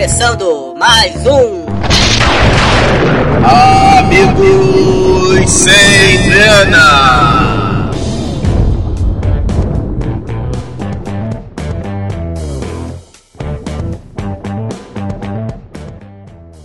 Começando mais um Amigos sem grana.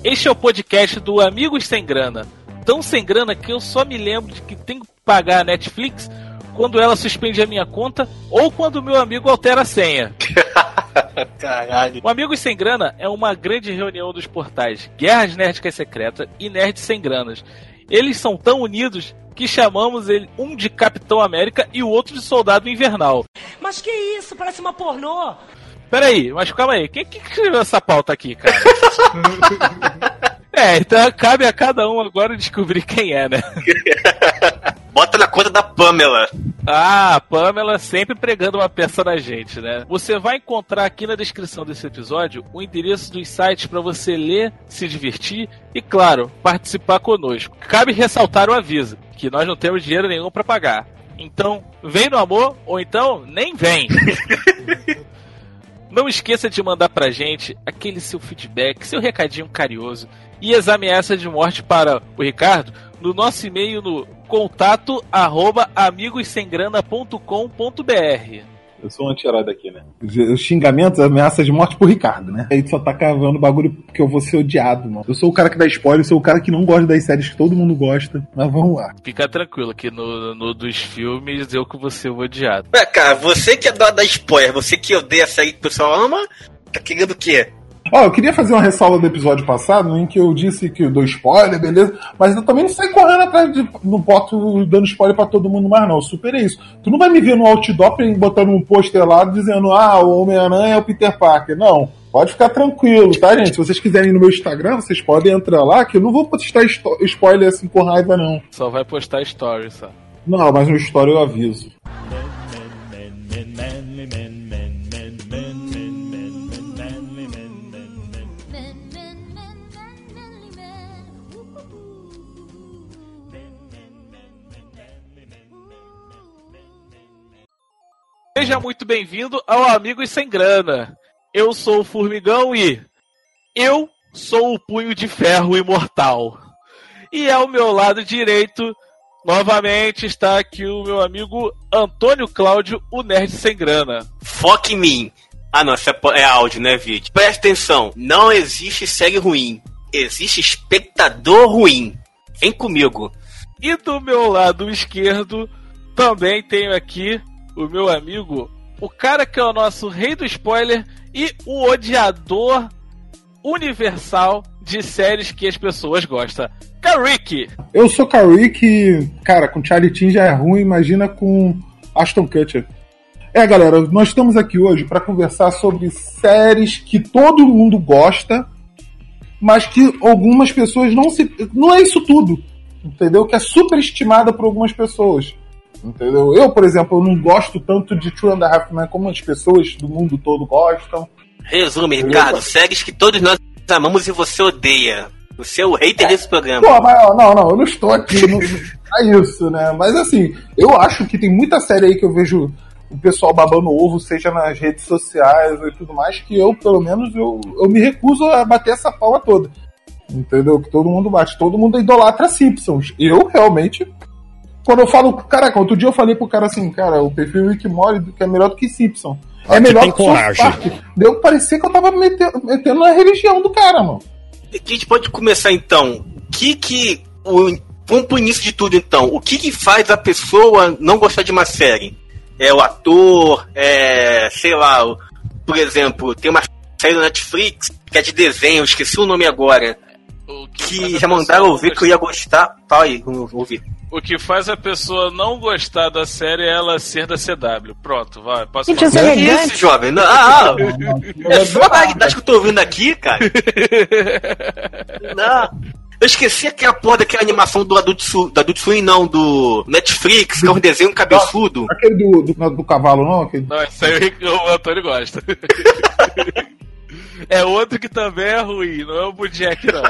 Este é o podcast do Amigos Sem Grana. Tão sem grana que eu só me lembro de que tenho que pagar a Netflix quando ela suspende a minha conta ou quando o meu amigo altera a senha. Caralho. O Amigos Sem Grana é uma grande reunião dos portais Guerras Nerdicas Secretas e Nerds Sem Granas. Eles são tão unidos que chamamos ele um de Capitão América e o outro de Soldado Invernal. Mas que isso? Parece uma pornô. Peraí, mas calma aí. Quem que escreveu essa pauta aqui, cara? é, então cabe a cada um agora descobrir quem é, né? Bota na conta da Pamela. Ah, a Pamela sempre pregando uma peça na gente, né? Você vai encontrar aqui na descrição desse episódio o endereço dos sites para você ler, se divertir e, claro, participar conosco. Cabe ressaltar o aviso que nós não temos dinheiro nenhum para pagar. Então, vem no amor ou então nem vem. Não esqueça de mandar pra gente aquele seu feedback, seu recadinho carinhoso e as ameaças de morte para o Ricardo no nosso e-mail no contato arroba amigossemgrana.com.br. Eu sou um anti-herói daqui, né? Os xingamentos, ameaças de morte pro Ricardo, né? Aí só tá cavando bagulho porque eu vou ser odiado, mano. Eu sou o cara que dá spoiler, eu sou o cara que não gosta das séries que todo mundo gosta. Mas vamos lá. Fica tranquilo que no, no dos filmes eu que vou ser o odiado. Ué, cara, você que é da, da spoiler, você que odeia a série que o pessoal ama, tá querendo o quê? Ó, eu queria fazer uma ressalva do episódio passado, em que eu disse que eu dou spoiler, beleza? Mas eu também não saio correndo atrás de. Não boto dando spoiler pra todo mundo mais, não. Eu superei isso. Tu não vai me ver no outdoor botando um pôster lá dizendo, ah, o Homem-Aranha é o Peter Parker. Não. Pode ficar tranquilo, tá, gente? Se vocês quiserem ir no meu Instagram, vocês podem entrar lá, que eu não vou postar spoiler assim com raiva, não. Só vai postar stories, só. Não, mas no story eu aviso. Men, Seja muito bem-vindo ao Amigos Sem Grana. Eu sou o Formigão e eu sou o Punho de Ferro Imortal. E ao meu lado direito, novamente, está aqui o meu amigo Antônio Cláudio, o Nerd Sem Grana. Foque em mim. Ah, não, é, é áudio, né, vídeo? Presta atenção, não existe série ruim. Existe espectador ruim. Vem comigo. E do meu lado esquerdo, também tenho aqui o meu amigo, o cara que é o nosso rei do spoiler e o odiador universal de séries que as pessoas gostam. Karik! Eu sou Karik cara, com Charlie Chin já é ruim, imagina com Ashton Kutcher. É, galera, nós estamos aqui hoje para conversar sobre séries que todo mundo gosta, mas que algumas pessoas não se. Não é isso tudo, entendeu? Que é superestimada por algumas pessoas. Entendeu? Eu, por exemplo, eu não gosto tanto de Two and a Half Men como as pessoas do mundo todo gostam. Resume, Ricardo, séries que todos nós amamos e você odeia. Você é o hater desse programa. Pô, mas não, não, eu não estou aqui. Não é isso, né? Mas assim, eu acho que tem muita série aí que eu vejo o pessoal babando ovo, seja nas redes sociais e tudo mais, que eu, pelo menos, eu, eu me recuso a bater essa palma toda. Entendeu? Que todo mundo bate. Todo mundo idolatra Simpsons. Eu, realmente, quando eu falo, caraca, outro dia eu falei pro cara assim, cara, o perfil Rick Mori que é melhor do que Simpson. É melhor que South coragem. Park. Deu parecer que eu tava metendo, metendo na religião do cara, mano. E que a gente pode começar então. O que que. O, vamos pro início de tudo então. O que que faz a pessoa não gostar de uma série? É o ator, é. sei lá, por exemplo, tem uma série da Netflix que é de desenho, esqueci o nome agora. O Que a já mandaram ouvir que eu ia gostar. Fala aí, vamos ouvir. O que faz a pessoa não gostar da série é ela ser da CW. Pronto, vai. Posso Gente, Que elegante. isso, jovem? Não, ah, ah, é só a realidade que eu tô ouvindo aqui, cara. Não. Eu esqueci aquela porra daquela animação do Adult Swim, do Adult Swim não, do Netflix, que é um desenho cabeçudo. Aquele do, do, do cavalo, não? Aquele... Não, isso aí o Antônio gosta. é outro que também é ruim, não é o Bojack, não.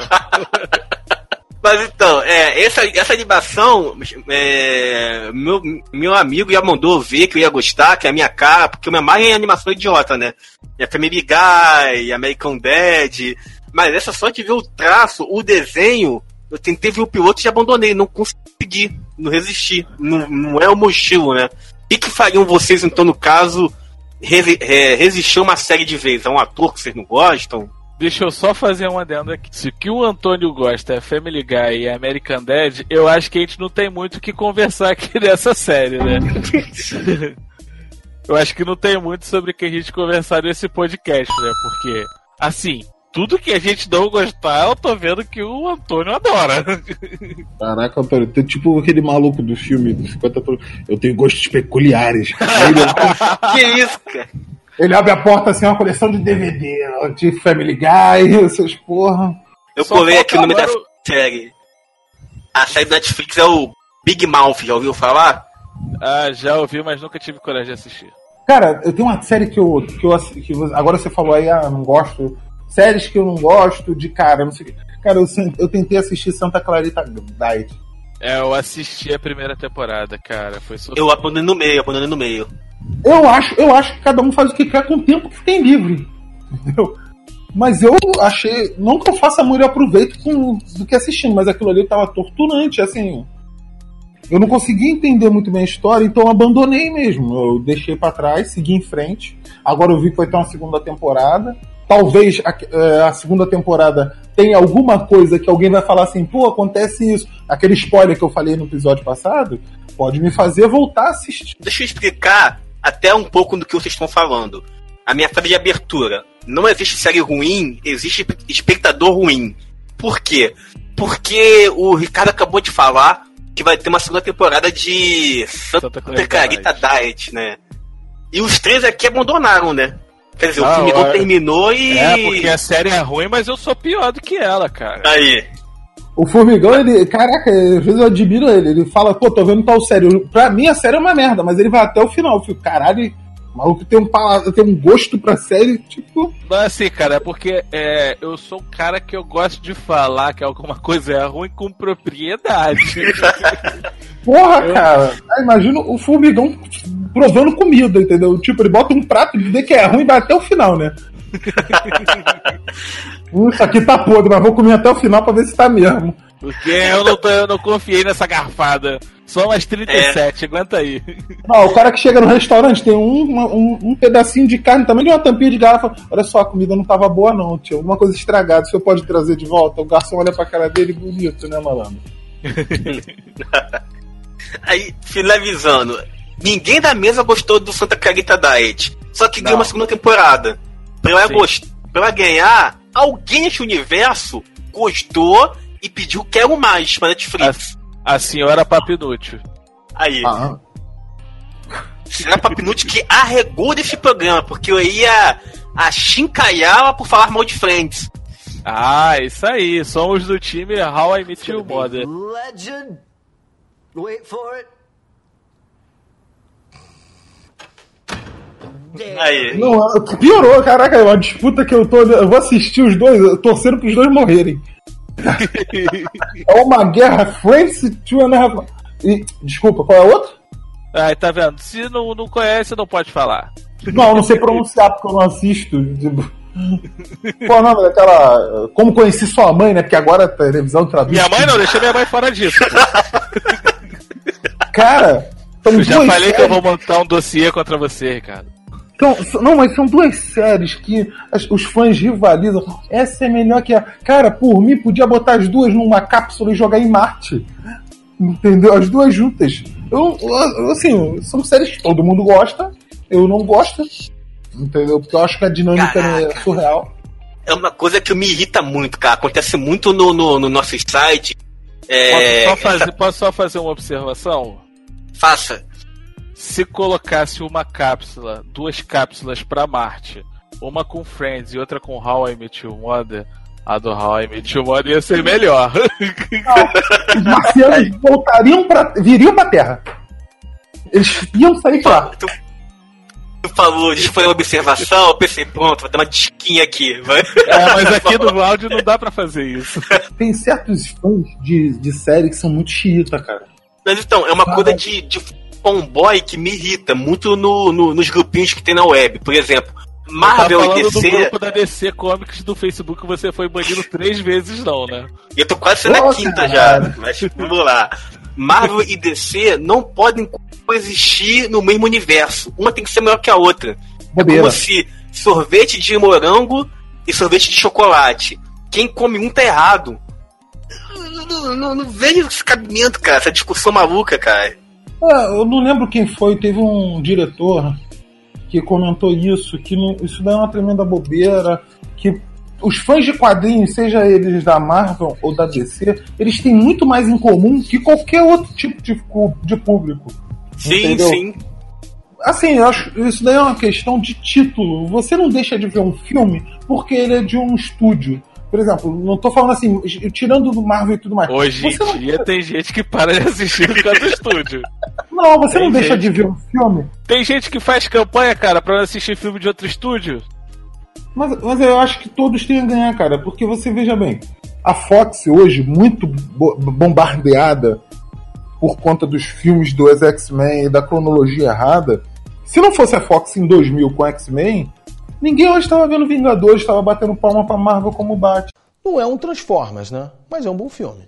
Mas então, é, essa, essa animação, é, meu, meu amigo já mandou ver que eu ia gostar, que é a minha cara, porque eu me amarro em animação idiota, né? é Family Guy, American Dad, mas essa só de ver o traço, o desenho, eu tentei ver o piloto e abandonei, não consegui, não resisti, não, não é o estilo, né? O que, que fariam vocês, então, no caso, resi é, resistir a uma série de vezes? É um ator que vocês não gostam? Deixa eu só fazer um adendo aqui. Se o que o Antônio gosta é Family Guy e American Dad, eu acho que a gente não tem muito o que conversar aqui nessa série, né? eu acho que não tem muito sobre o que a gente conversar nesse podcast, né? Porque, assim, tudo que a gente não gostar, eu tô vendo que o Antônio adora. Caraca, Antônio, tem tipo aquele maluco do filme dos 50 por... Eu tenho gostos peculiares. Aí ele, que isso, cara? Ele abre a porta assim, uma coleção de DVD, de Family Guy, essas porra. Eu Só colei falta aqui o nome da série. A série da Netflix é o Big Mouth, já ouviu falar? ah, já ouvi, mas nunca tive coragem de assistir. Cara, eu tenho uma série que eu. Que eu que agora você falou aí, ah, não gosto. Séries que eu não gosto de cara, não sei o quê. Cara, eu, eu tentei assistir Santa Clarita Diet. É, eu assisti a primeira temporada, cara. Foi só. Eu abandonei no meio, abandonei no meio. Eu acho, eu acho que cada um faz o que quer com o tempo que tem livre. Entendeu? Mas eu achei. Não que eu faça muito aproveito com, do que assistindo, mas aquilo ali tava torturante, assim. Eu não conseguia entender muito bem a história, então eu abandonei mesmo. Eu deixei pra trás, segui em frente. Agora eu vi que vai ter uma segunda temporada. Talvez a, eh, a segunda temporada tenha alguma coisa que alguém vai falar assim, pô, acontece isso. Aquele spoiler que eu falei no episódio passado, pode me fazer voltar a assistir. Deixa eu explicar até um pouco do que vocês estão falando. A minha frase de abertura. Não existe série ruim, existe espectador ruim. Por quê? Porque o Ricardo acabou de falar que vai ter uma segunda temporada de Santa Santa Clarita Diet, né? E os três aqui abandonaram, né? Quer dizer, Ah, o filme não eu- terminou e. É, porque a série é ruim, mas eu sou pior do que ela, cara. Aí. O Formigão, ele. Caraca, às vezes eu admiro ele. Ele fala, pô, tô vendo tal série. Eu- Pra mim a série é uma merda, mas ele vai até o final. Eu fico, caralho, o maluco tem um, tem um gosto pra série, tipo. Mas assim, cara, é porque é, eu sou um cara que eu gosto de falar que alguma coisa é ruim com propriedade. Porra, cara. Aí, imagina o Formigão provando comida, entendeu? Tipo, ele bota um prato, ele vê que é ruim e vai até o final, né? Hum, Isso aqui tá podre, mas vou comer até o final pra ver se tá mesmo. Porque eu não, tô- eu não confiei nessa garfada. Só umas 37, aguenta aí. Não, o cara que chega no restaurante tem um, uma- um, um pedacinho de carne, também de uma tampinha de garrafa. Olha só, a comida não tava boa, não, tio. Alguma coisa estragada, o senhor pode trazer de volta? O garçom olha pra cara dele bonito, né, malandro? Aí, finalizando. Ninguém da mesa gostou do Santa Clarita Diet. Só que ganhou Não. uma segunda temporada. Pra ela, gost... pra ela ganhar, alguém nesse universo gostou e pediu quero mais pra Netflix. A senhora Papinútil. Aí, Ah, será Papinute que arregou desse programa, porque eu ia achincalhá-la por falar mal de Friends. Ah, isso aí. Somos do time How I Met Your Mother. Legend. Wait for it. Aí. não, piorou, caraca, é uma disputa que eu tô. Eu vou assistir os dois, torcendo pros dois morrerem. É uma guerra Friends Half. E, desculpa, qual é a outra? Aí, tá vendo? Se não, não conhece, não pode falar. Não, eu não sei pronunciar porque eu não assisto. Tipo... Qual é o nome daquela. Como conheci sua mãe, né? Porque agora a televisão traduz. Minha mãe não, deixa minha mãe fora disso. Cara, Eu já falei que eu séries- vou montar um dossiê contra você, Ricardo. São- não, mas são duas séries que as- os fãs rivalizam. Essa é melhor que a. Cara, por mim, podia botar as duas numa cápsula e jogar em Marte. Entendeu? As duas juntas. Eu, eu- assim, são séries que todo mundo gosta. Eu não gosto. Entendeu? Porque eu acho que a dinâmica é Caraca. surreal. É uma coisa que me irrita muito, cara. Acontece muito no, no, no nosso site. É, Posso, só fazer, posso só fazer uma observação? Faça. Se colocasse uma cápsula, duas cápsulas pra Marte, uma com Friends e outra com How I Met Your Mother, a do How I Met Your Mother ia ser melhor. Os marcianos voltariam pra. viriam pra Terra. Eles iam sair de lá. Tu, tu falou, eu fazer uma observação. Eu pensei, pronto, vou dar uma disquinha aqui. Vai. é, mas aqui no áudio não dá pra fazer isso. Tem certos fãs de, de série que são muito xiita, cara. Mas então, é uma coisa de, de fanboy que me irrita muito no, no- nos grupinhos que tem na web. Por exemplo, Marvel tá e falando do DC. grupo da DC Comics do Facebook você foi banido três vezes, não, né? E eu tô quase sendo a quinta cara. já. Mas vamos lá. Marvel e DC não podem coexistir no mesmo universo. Uma tem que ser melhor que a outra. É Bobeira. como se sorvete de morango e sorvete de chocolate. Quem come um tá errado. Não, não, não, não vejo esse cabimento, cara. Essa discussão maluca, cara. Ah, eu não lembro quem foi, teve um diretor que comentou isso, que não- isso daí é uma tremenda bobeira, que os fãs de quadrinhos, seja eles da Marvel ou da DC, eles têm muito mais em comum que qualquer outro tipo de, de público. Sim, Entendeu? sim. Assim, eu acho isso daí é uma questão de título. Você não deixa de ver um filme porque ele é de um estúdio. Por exemplo, não tô falando assim, tirando do Marvel e tudo mais. Hoje em não, dia tem gente que para de assistir por causa do estúdio. não, você não tem deixa gente. de ver um filme Tem gente que faz campanha, cara, pra assistir filme de outro estúdio. Mas, mas eu acho que todos têm a ganhar, cara, porque você veja bem, a Fox hoje, muito bo- bombardeada por conta dos filmes do X-Men e da cronologia errada, se não fosse a Fox em 2000 com X-Men, ninguém hoje estava vendo Vingadores, estava batendo palma pra Marvel como bate. Não é um Transformers, né? Mas é um bom filme.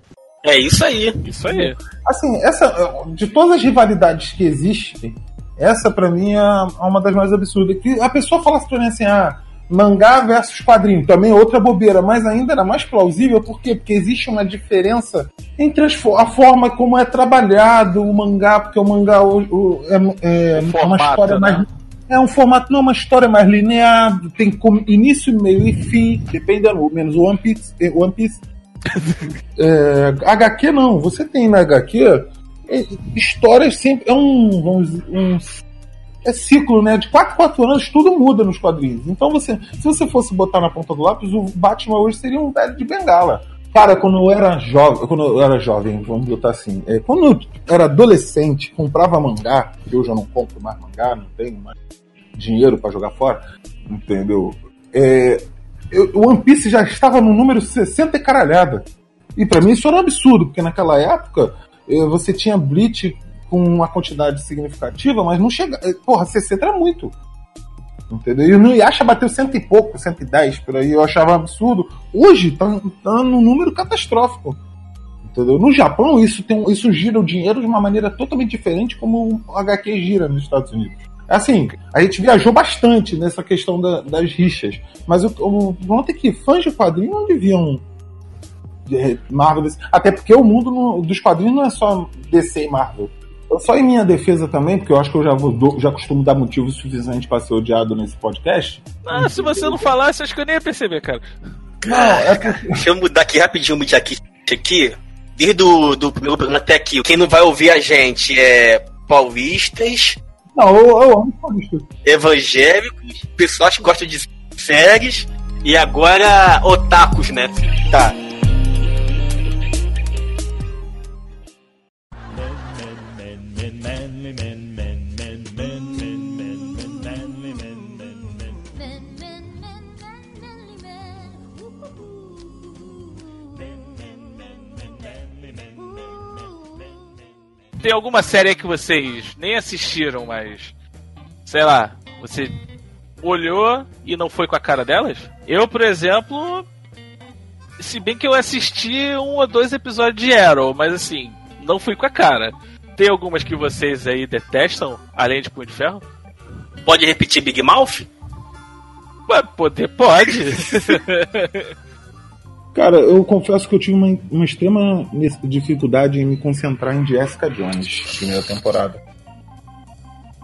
É isso aí. Isso aí. Assim, essa, de todas as rivalidades que existem, essa pra mim é uma das mais absurdas. Que a pessoa falasse pra mim assim, ah, mangá versus quadrinho, também é outra bobeira, mas ainda era mais plausível, por quê? Porque existe uma diferença entre as a forma como é trabalhado o mangá, porque o mangá o, o- é, é, é uma história né? mais. É um formato, não é uma história mais linear, tem início, meio e fim, dependendo, menos o One Piece. eh, One Piece. É, HQ não, você tem na HQ é, histórias sempre. É um, vamos dizer, um. É ciclo, né? De 4 4 anos tudo muda nos quadrinhos. Então você, se você fosse botar na ponta do lápis, o Batman hoje seria um velho de bengala. Cara, quando eu era jovem, quando eu era jovem, vamos botar assim, é, quando eu era adolescente, comprava mangá, que hoje eu não compro mais mangá, não tenho mais dinheiro pra jogar fora, entendeu? É, eu- o One Piece já estava no número 60 e caralhada. E pra mim isso era um absurdo, porque naquela época eh, você tinha Bleach com uma quantidade significativa, mas não chega. eh, Porra, 60 era muito. Entendeu? E o Nuyasha bateu cento e pouco, 110 por aí, eu achava absurdo. Hoje tá, tá num número catastrófico. Entendeu? No Japão, isso, tem, isso gira o dinheiro de uma maneira totalmente diferente como o HQ gira nos Estados Unidos. Assim, a gente viajou bastante nessa questão da- das rixas. Mas o, o ponto é que fãs de quadrinhos não deviam de Marvel. Até porque o mundo no- dos quadrinhos não é só DC e Marvel. Só em minha defesa também, porque eu acho que eu já, vou, já costumo dar motivo suficiente para ser odiado nesse podcast. Ah, se você não falasse, acho que eu nem ia perceber, cara. Não, é. Deixa eu mudar aqui rapidinho o aqui. aqui. Desde o do primeiro programa até aqui. Quem não vai ouvir a gente é paulistas, Não, eu, eu amo Paulista. evangélicos, pessoas que gostam de séries e agora otakus, né? Tá. Men, men, men, men, manly men. Ooh, ooh, ooh. Ooh. Tem alguma série que vocês nem assistiram, mas. Sei lá, você olhou e não foi com a cara delas? Eu, por exemplo. Se bem que eu assisti um ou dois episódios de Arrow, mas assim, não fui com a cara. Tem algumas que vocês aí detestam, além de Punho de Ferro? Pode repetir Big Mouth? Ué, poder pode. Cara, eu confesso que eu tive uma, uma extrema dificuldade em me concentrar em Jessica Jones, primeira temporada.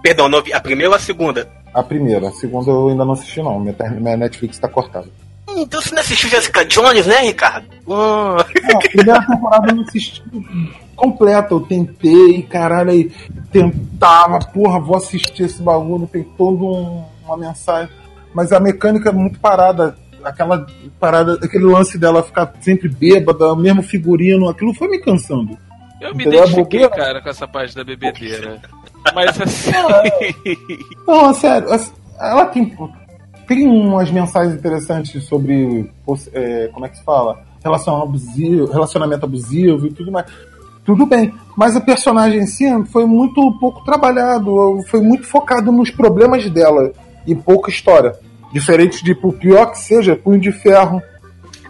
Perdão, não a primeira ou a segunda? A primeira, a segunda eu ainda não assisti, não. Minha, minha Netflix tá cortada. Então você não assistiu Jessica Jones, né, Ricardo? Não, a primeira temporada eu não assisti completa. Eu tentei, caralho, aí tentava, porra, vou assistir esse bagulho, tem todo um- uma mensagem. Mas a mecânica é muito parada. Aquela parada, aquele lance dela ficar sempre bêbada, mesmo figurino, aquilo foi me cansando. Eu me Entendeu? É identifiquei, cara, com essa parte da bebedeira. Mas assim. Não, é sério, assim, ela tem, tem umas mensagens interessantes sobre é, como é que se fala? Relacionamento abusivo, relacionamento abusivo e tudo mais. Tudo bem, mas o personagem em si foi muito pouco trabalhado, foi muito focado nos problemas dela e pouca história. Diferente de, por pior que seja, Punho de Ferro.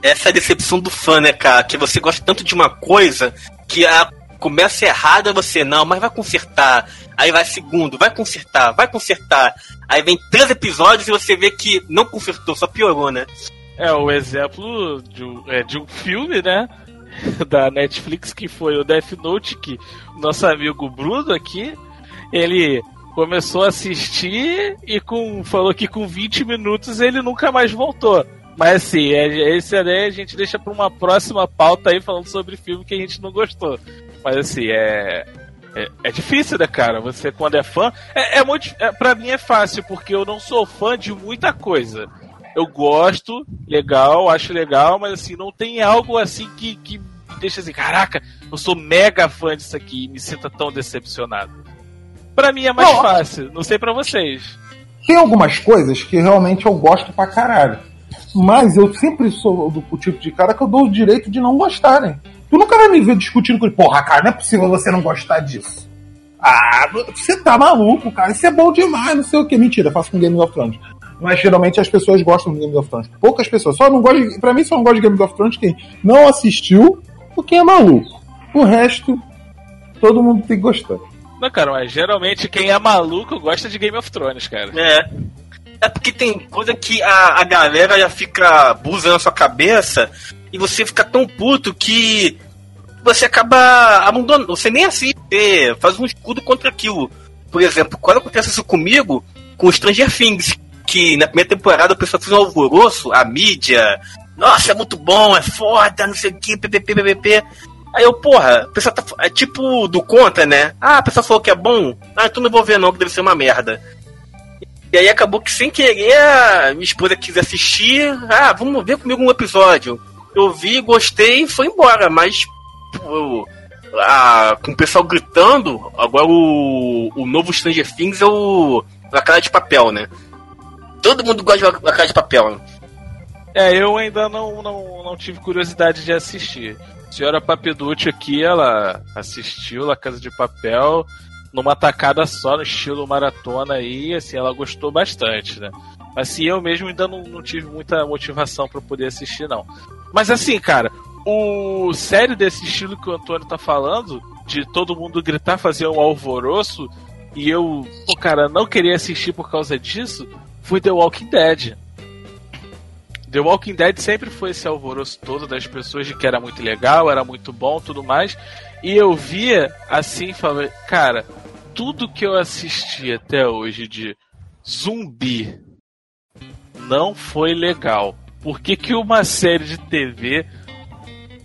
Essa é a decepção do fã, né, cara? Que você gosta tanto de uma coisa que a começa errada você, não, mas vai consertar. Aí vai segundo, vai consertar, vai consertar. Aí vem três episódios e você vê que não consertou, só piorou, né? É o exemplo de um, é, de um filme, né? Da Netflix que foi o Death Note, que o nosso amigo Bruno aqui, ele começou a assistir e com, falou que com 20 minutos ele nunca mais voltou. Mas assim, é, esse aí a gente deixa pra uma próxima pauta aí falando sobre filme que a gente não gostou. Mas assim, é. É, é difícil, né, cara? Você, quando é fã. É, é muito. É, pra mim é fácil, porque eu não sou fã de muita coisa. Eu gosto, legal, acho legal, mas assim, não tem algo assim que, que me deixa assim, caraca, eu sou mega fã disso aqui e me sinta tão decepcionado. Pra mim é mais Não. fácil, não sei pra vocês. Tem algumas coisas que realmente eu gosto pra caralho. Mas eu sempre sou do tipo de cara que eu dou o direito de não gostarem. Tu nunca vai me ver discutindo com ele, porra, cara, não é possível você não gostar disso. Ah, você tá maluco, cara, isso é bom demais, não sei o que. Mentira, faço com Game of Thrones. Mas geralmente as pessoas gostam de Game of Thrones. Poucas pessoas. Só não gosta de, pra mim só não gosta de Game of Thrones quem não assistiu ou quem é maluco. O resto, todo mundo tem que gostar. Não, cara, mas geralmente quem é maluco gosta de Game of Thrones, cara. É. É porque tem coisa que a, a galera já fica buza na sua cabeça e você fica tão puto que você acaba abandonando. Você nem assiste, você faz um escudo contra aquilo. Por exemplo, quando acontece isso comigo, com Stranger Things, que na primeira temporada o pessoal fez um alvoroço, a mídia, nossa, é muito bom, é foda, não sei o que, ppp, ppp. Aí eu, porra, o pessoal tá. É tipo do contra, né? Ah, a pessoa falou que é bom. Ah, então não vou ver não, que deve ser uma merda. E aí acabou que sem querer a minha esposa quis assistir. Ah, vamos ver comigo um episódio. Eu vi, gostei e foi embora, mas pô, a- com o pessoal gritando, agora o, o novo Stranger Things é o La Casa de Papel, né? Todo mundo gosta de La Casa de Papel. É, eu ainda não, não, não tive curiosidade de assistir. A senhora Papeducci aqui, ela assistiu La Casa de Papel numa tacada só, no estilo maratona aí, assim, ela gostou bastante, né? Mas assim, eu mesmo ainda não, não tive muita motivação pra poder assistir, não. Mas assim, cara, o sério desse estilo que o Antônio tá falando, de todo mundo gritar, fazer um alvoroço, e eu, pô, cara, não queria assistir por causa disso, foi The Walking Dead. The Walking Dead sempre foi esse alvoroço todo das pessoas de que era muito legal, era muito bom, tudo mais. E eu via assim, falei, cara, tudo que eu assisti até hoje de zumbi não foi legal. Por que, que uma série de TV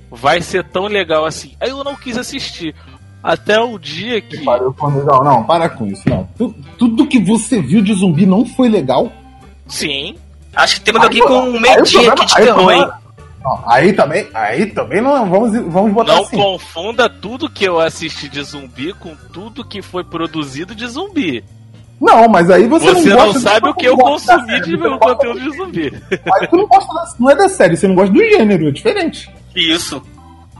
vai ser tão legal assim? Aí eu não quis assistir. Até o dia que. Legal. Não, para com isso, não. Tu- tudo que você viu de zumbi não foi legal. Sim. Acho que temos alguém com um medinho aqui de terror, hein? Não, aí também, aí também não vamos, vamos botar Não assim. confunda tudo que eu assisti de zumbi com tudo que foi produzido de zumbi. Não, mas aí você, Você não não, sabe o que eu não consumi de meu conteúdo de zumbi. Aí tu não gosta da, não é da série, você não gosta do gênero, é diferente. Isso.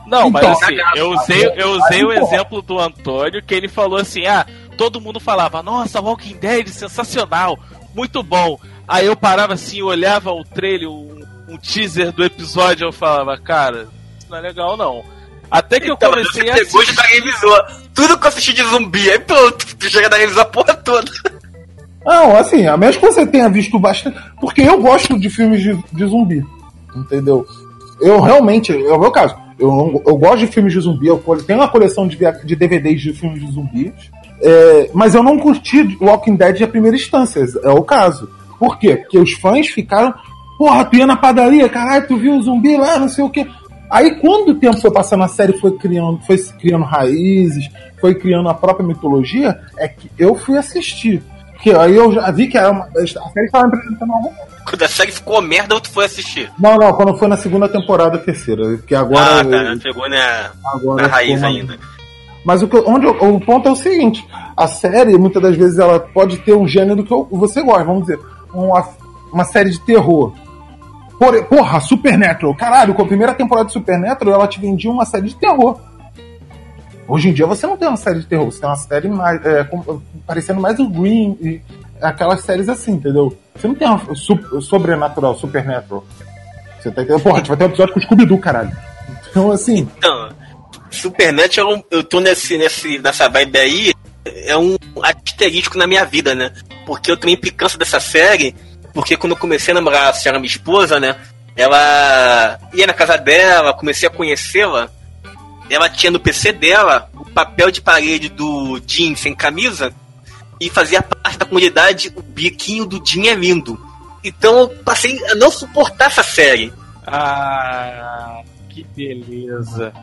Não, mas Então, assim, eu usei, eu usei o exemplo do Antônio, que ele falou assim: ah, todo mundo falava, nossa, Walking Dead, sensacional, muito bom. Aí eu parava assim, olhava o trailer, um, um teaser do episódio, eu falava, cara, isso não é legal não. Até que eu Então, comecei você a e assistir. já revisou. Tudo que eu assisti de zumbi, aí pronto, tu chega da revisar a porra toda. Não, assim, a menos que você tenha visto bastante. Porque eu gosto de filmes de, de zumbi. Entendeu? Eu realmente, é o meu caso. Eu, eu gosto de filmes de zumbi, eu tenho uma coleção de, de DVDs de filmes de zumbis. é, mas eu não curti Walking Dead à primeira instância, é o caso. Por quê? Porque os fãs ficaram. Porra, tu ia na padaria, caralho, tu viu o zumbi lá, não sei o quê. Aí quando o tempo foi passando, a série foi criando, foi criando raízes, foi criando a própria mitologia, é que eu fui assistir. Porque aí eu já vi que era uma, a série estava apresentando alguma coisa. Quando a série ficou merda, tu foi assistir. Não, não, quando foi na segunda temporada, terceira. Que agora. ah, tá, não chegou na, agora na raiz ainda. Mas o, que, eu- onde eu- o ponto é o seguinte: a série, muitas das vezes, ela pode ter um gênero que eu- você gosta, vamos dizer, uma, uma série de terror. Por, porra, Supernatural. Caralho, com a primeira temporada de Supernatural, ela te vendia uma série de terror. Hoje em dia você não tem uma série de terror, você tem uma série mais. é, com- parecendo mais o Green. e, aquelas séries assim, entendeu? Você não tem uma su- sobrenatural, supernatural. Você tá entendendo? Porra, a gente vai ter um episódio com o Scooby-Doo, caralho. Então, assim, Então, Supernet, eu, eu tô nesse, nesse, nessa vibe aí, é um asterístico na minha vida, né? Porque eu também implicância dessa série, porque quando eu comecei a namorar a senhora, minha esposa, né? Ela ia na casa dela, comecei a conhecê-la. Ela tinha no PC dela o papel de parede do Jim sem camisa e fazia parte da comunidade o biquinho do Jim é lindo. Então eu passei a não suportar essa série. Ah, que beleza.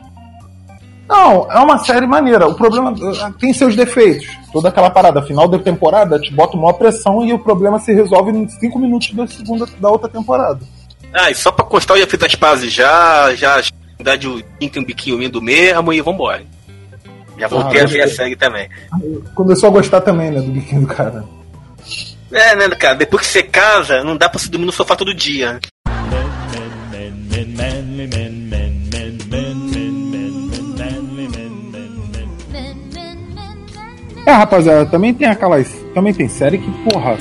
Não, é uma série maneira. O problema eh, tem seus defeitos. Toda aquela parada, final da temporada, te bota uma pressão e o problema se resolve em 5 minutos da segunda da outra temporada. Ah, e só pra constar, eu já fiz as pazes já, já, o Jim tem um biquinho lindo mesmo e vambora. Já voltei Ah, a ver a série também. Começou a gostar também, né, do biquinho do cara. É, né, cara, depois que você casa, não dá pra se dormir no sofá todo dia. É, rapaziada, também tem aquelas. Também tem série que, porra,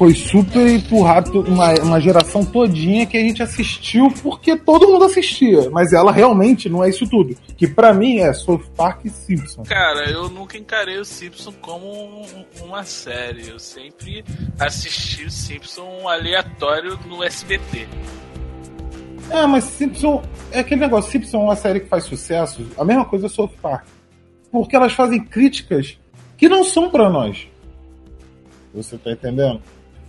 foi super empurrado uma, uma geração todinha que a gente assistiu porque todo mundo assistia. Mas ela realmente não é isso tudo. Que pra mim é South Park e Simpsons. Cara, eu nunca encarei o Simpson como um- uma série. Eu sempre assisti o Simpson aleatório no SBT. É, mas Simpson. É aquele negócio, Simpson é uma série que faz sucesso. A mesma coisa é South Park. Porque elas fazem críticas que não são pra nós. Você tá entendendo?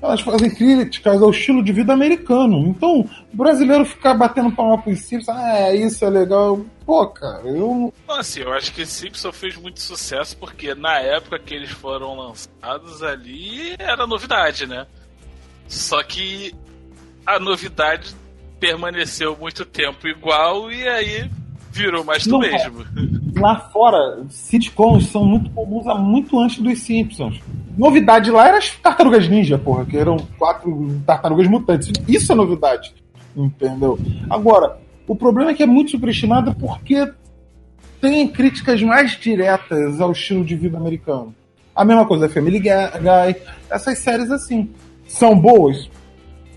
Elas fazem críticas ao estilo de vida americano. Então, o brasileiro ficar batendo palma pro Simpsons, ah, isso é legal. Pô, cara, eu. Assim, eu acho que Simpson fez muito sucesso porque na época que eles foram lançados ali era novidade, né? Só que a novidade permaneceu muito tempo igual e aí virou mais do Não, mesmo. Lá fora, sitcoms são muito comuns há muito antes dos Simpsons. Novidade lá era as tartarugas ninja, porra, que eram quatro tartarugas mutantes. Isso é novidade. Entendeu? Agora, o problema é que é muito superestimado porque tem críticas mais diretas ao estilo de vida americano. A mesma coisa Family Guy, essas séries assim. São boas?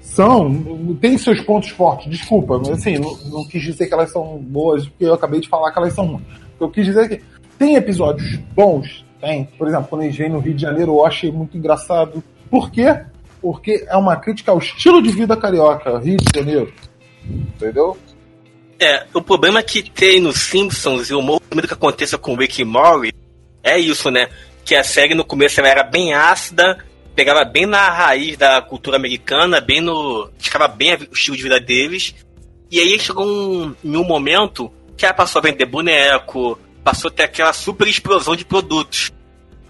São, tem seus pontos fortes, desculpa, mas assim, não, não quis dizer que elas são boas, porque eu acabei de falar que elas são ruins. Eu quis dizer é que tem episódios bons, tem. Por exemplo, quando vêm no Rio de Janeiro, eu achei muito engraçado. Por quê? Porque é uma crítica ao estilo de vida carioca, Rio de Janeiro. Entendeu? É, o problema que tem nos Simpsons e o movimento que aconteça com o Rick e Morty é isso, né? Que a série no começo ela era bem ácida, pegava bem na raiz da cultura americana, bem no. ficava bem o estilo de vida deles. E aí chegou um, em um momento que ela passou a vender boneco, passou a ter aquela super explosão de produtos.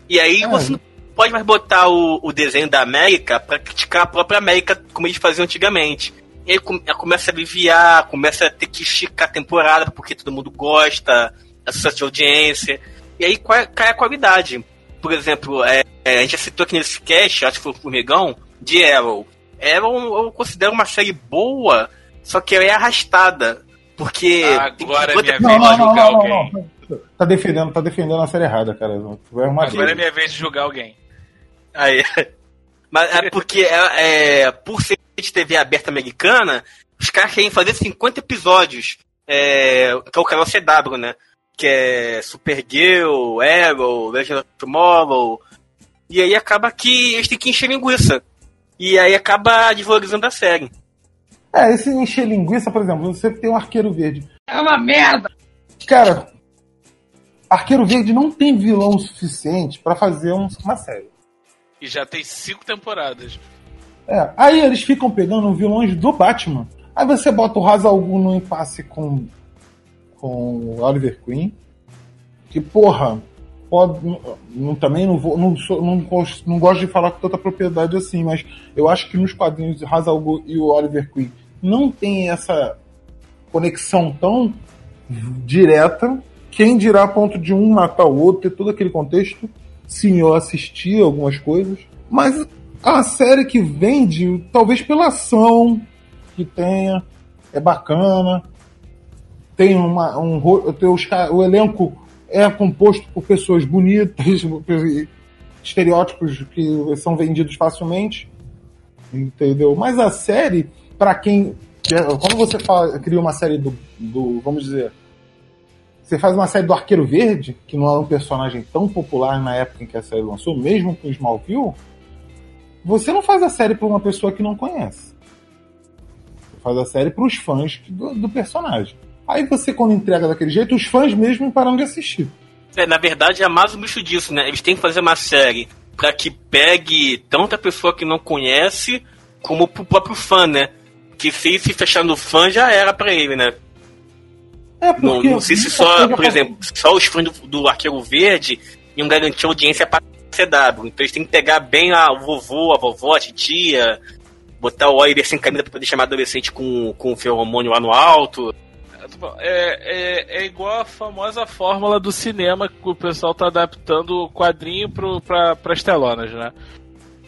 E aí É. você não pode mais botar o, o desenho da América pra criticar a própria América como eles faziam antigamente. E aí começa a aliviar, começa a ter que esticar a temporada porque todo mundo gosta, a sucesso de audiência. E aí cai a qualidade. Por exemplo, é, é, a gente já citou aqui nesse cast, acho que foi o Formigão, de Arrow. Arrow eu considero uma série boa, só que ela é arrastada. Porque. Agora é minha Não, vez não, de não, julgar alguém. não. Tá defendendo, tá defendendo a série errada, cara. Agora é minha vez de julgar alguém. Aí. Mas é porque é, é, por ser de TV aberta americana, os caras querem fazer 50 episódios. É, que é o canal CW, né? Que é Supergirl, Arrow, Legend of Tomorrow. E aí acaba que eles têm que encher linguiça. E aí acaba desvalorizando a série. É, esse encher linguiça, por exemplo, você tem um arqueiro verde. É uma merda! Cara, Arqueiro Verde não tem vilão suficiente pra fazer um- uma série. E já tem cinco temporadas. É, aí eles ficam pegando vilões do Batman. Aí você bota o Ra's al Ghul no impasse com com o Oliver Queen. Que porra, pode, não, também não vou, não, sou- não, gosto, não gosto de falar com tanta propriedade assim, mas eu acho que nos quadrinhos o Ra's al Ghul e o Oliver Queen não tem essa conexão tão direta. Quem dirá a ponto de um matar o outro, ter todo aquele contexto. Sim, eu assisti algumas coisas. Mas a série que vende, talvez pela ação que tenha, é bacana. Tem uma. Um, o elenco é composto por pessoas bonitas. estereótipos que são vendidos facilmente. Entendeu? Mas a série, pra quem. Quando você fala- cria uma série do, do. Vamos dizer. Você faz uma série do Arqueiro Verde, que não é um personagem tão popular na época em que a série lançou, mesmo com Smallville, você não faz a série pra uma pessoa que não conhece. Você faz a série pros fãs do, do personagem. Aí você, quando entrega daquele jeito, os fãs mesmo param de assistir. É, na verdade, é mais um bicho disso, né? Eles têm que fazer uma série pra que pegue tanto a pessoa que não conhece, como pro próprio fã, né? Que se se fechar no fã, já era pra ele, né? É Não, porque não sei se só, por exemplo, só os fãs do, do Arqueiro Verde iam garantir audiência pra CW. Então eles têm que pegar bem a, o vovô, a vovó, a titia, botar o Oliver sem camisa pra poder chamar adolescente com, com o feromônio lá no alto. É, é, é igual a famosa fórmula do cinema que o pessoal tá adaptando o quadrinho pro, pra, pras telonas, né?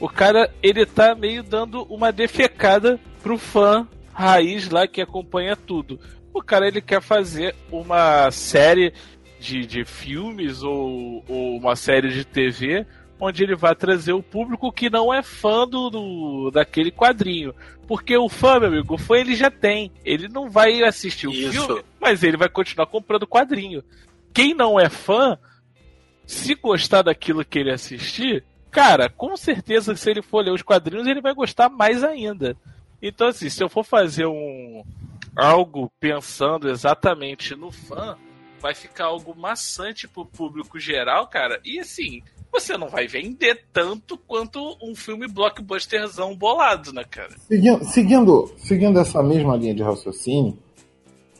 O cara, ele tá meio dando uma defecada pro fã raiz lá que acompanha tudo. O cara, ele quer fazer uma série de, de filmes ou, ou uma série de TV onde ele vai trazer o público que não é fã do, do- daquele quadrinho. Porque o fã, meu amigo, o fã ele já tem. Ele não vai assistir o Isso. filme, mas ele vai continuar comprando o quadrinho. Quem não é fã, se gostar daquilo que ele assistir, cara, com certeza se ele for ler os quadrinhos, ele vai gostar mais ainda. Então, assim, se eu for fazer um algo pensando exatamente no fã, vai ficar algo maçante pro público geral, cara. E assim, você não vai vender tanto quanto um filme blockbusterzão bolado, né, cara? Seguindo, seguindo, seguindo essa mesma linha de raciocínio,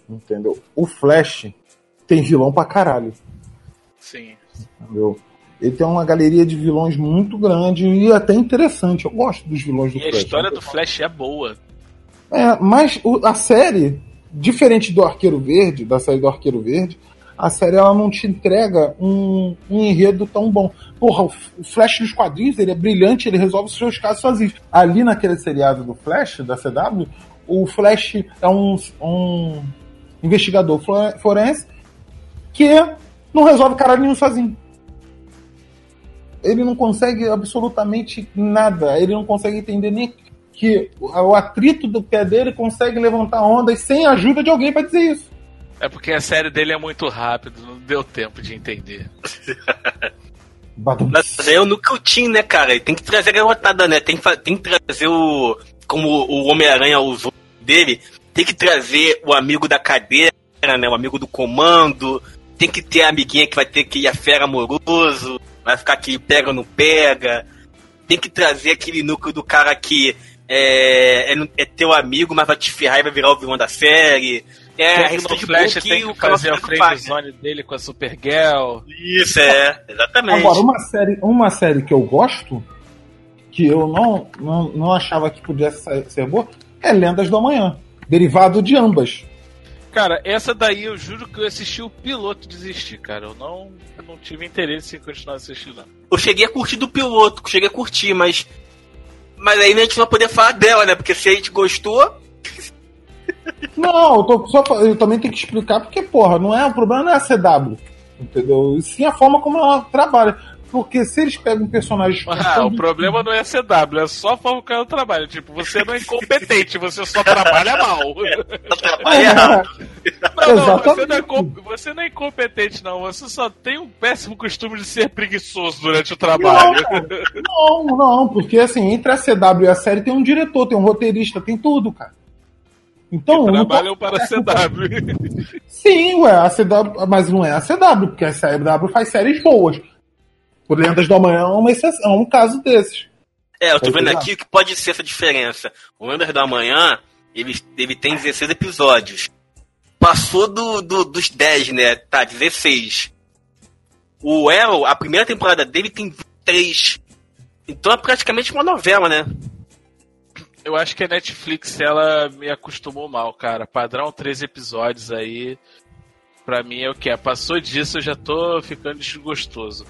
entendeu? O Flash tem vilão pra caralho, Sim. entendeu? Ele tem uma galeria de vilões muito grande e até interessante. Eu gosto dos vilões do E a Flash. história do Flash é boa. É, mas o- a série, diferente do Arqueiro Verde, da série do Arqueiro Verde, a série ela não te entrega um, um enredo tão bom. Porra, o, o Flash dos quadrinhos, ele é brilhante, ele resolve os seus casos sozinho. Ali naquele seriado do Flash, da CW, o Flash é um, um investigador forense que não resolve caralho nenhum sozinho. Ele não consegue absolutamente nada. Ele não consegue entender nem que o atrito do pé dele consegue levantar ondas sem a ajuda de alguém pra dizer isso. É porque a série dele é muito rápido, não deu tempo de entender. Mas é o núcleo team, né, cara? E tem que trazer a garotada, né? Tem que, tem que trazer o. Como o Homem-Aranha usou dele, tem que trazer o amigo da cadeira, né? O amigo do comando. Tem que ter a amiguinha que vai ter que ir a fera amoroso. Vai ficar que pega ou não pega. Tem que trazer aquele núcleo do cara que é, é, é teu amigo, mas vai te ferrar e vai virar o vilão da série. É, Tem que de Flash tem o que fazer a friendzone dele com a Supergirl. Isso, é, exatamente. Agora, uma série, uma série que eu gosto, que eu não, não, não achava que podia ser, ser boa, é Lendas do Amanhã. Derivado de ambas. Cara, essa daí eu juro que eu assisti o piloto e desisti, cara. Eu não, eu não tive interesse em continuar assistindo. não. Eu cheguei a curtir do piloto, cheguei a curtir, mas. Mas aí a gente não vai poder falar dela, né? Porque se a gente gostou. Não, eu, tô só, eu também tenho que explicar porque, porra, não é, o problema não é a CW. Entendeu? E sim a forma como ela trabalha. Porque se eles pegam personagens. Ah, o problema não é CW, é só a forma que ela trabalha. Tipo, você não é incompetente, você só trabalha mal. Ela trabalha errado. Não, não, você não, é você não é incompetente, não. Você só tem um péssimo costume de ser preguiçoso durante o trabalho. Não, não, porque assim, entre a CW e a série tem um diretor, tem um roteirista, tem tudo, cara. Então, eu não tô- Trabalham para a CW. Sim, ué, a CW, mas não é a CW, porque a CW faz séries boas. Por Lendas do Amanhã é uma exceção, é um caso desses. É, eu tô Pode vendo aqui que pode ser essa diferença. O Under da Manhã, ele, ele tem 16 episódios. Passou do, do- dos 10, né? Tá, 16. O Arrow, a primeira temporada dele tem 23. Então é praticamente uma novela, né? Eu acho que a Netflix, ela me acostumou mal, cara. Padrão 13 episódios aí. Pra mim é o que é. Passou disso, eu já tô ficando desgostoso.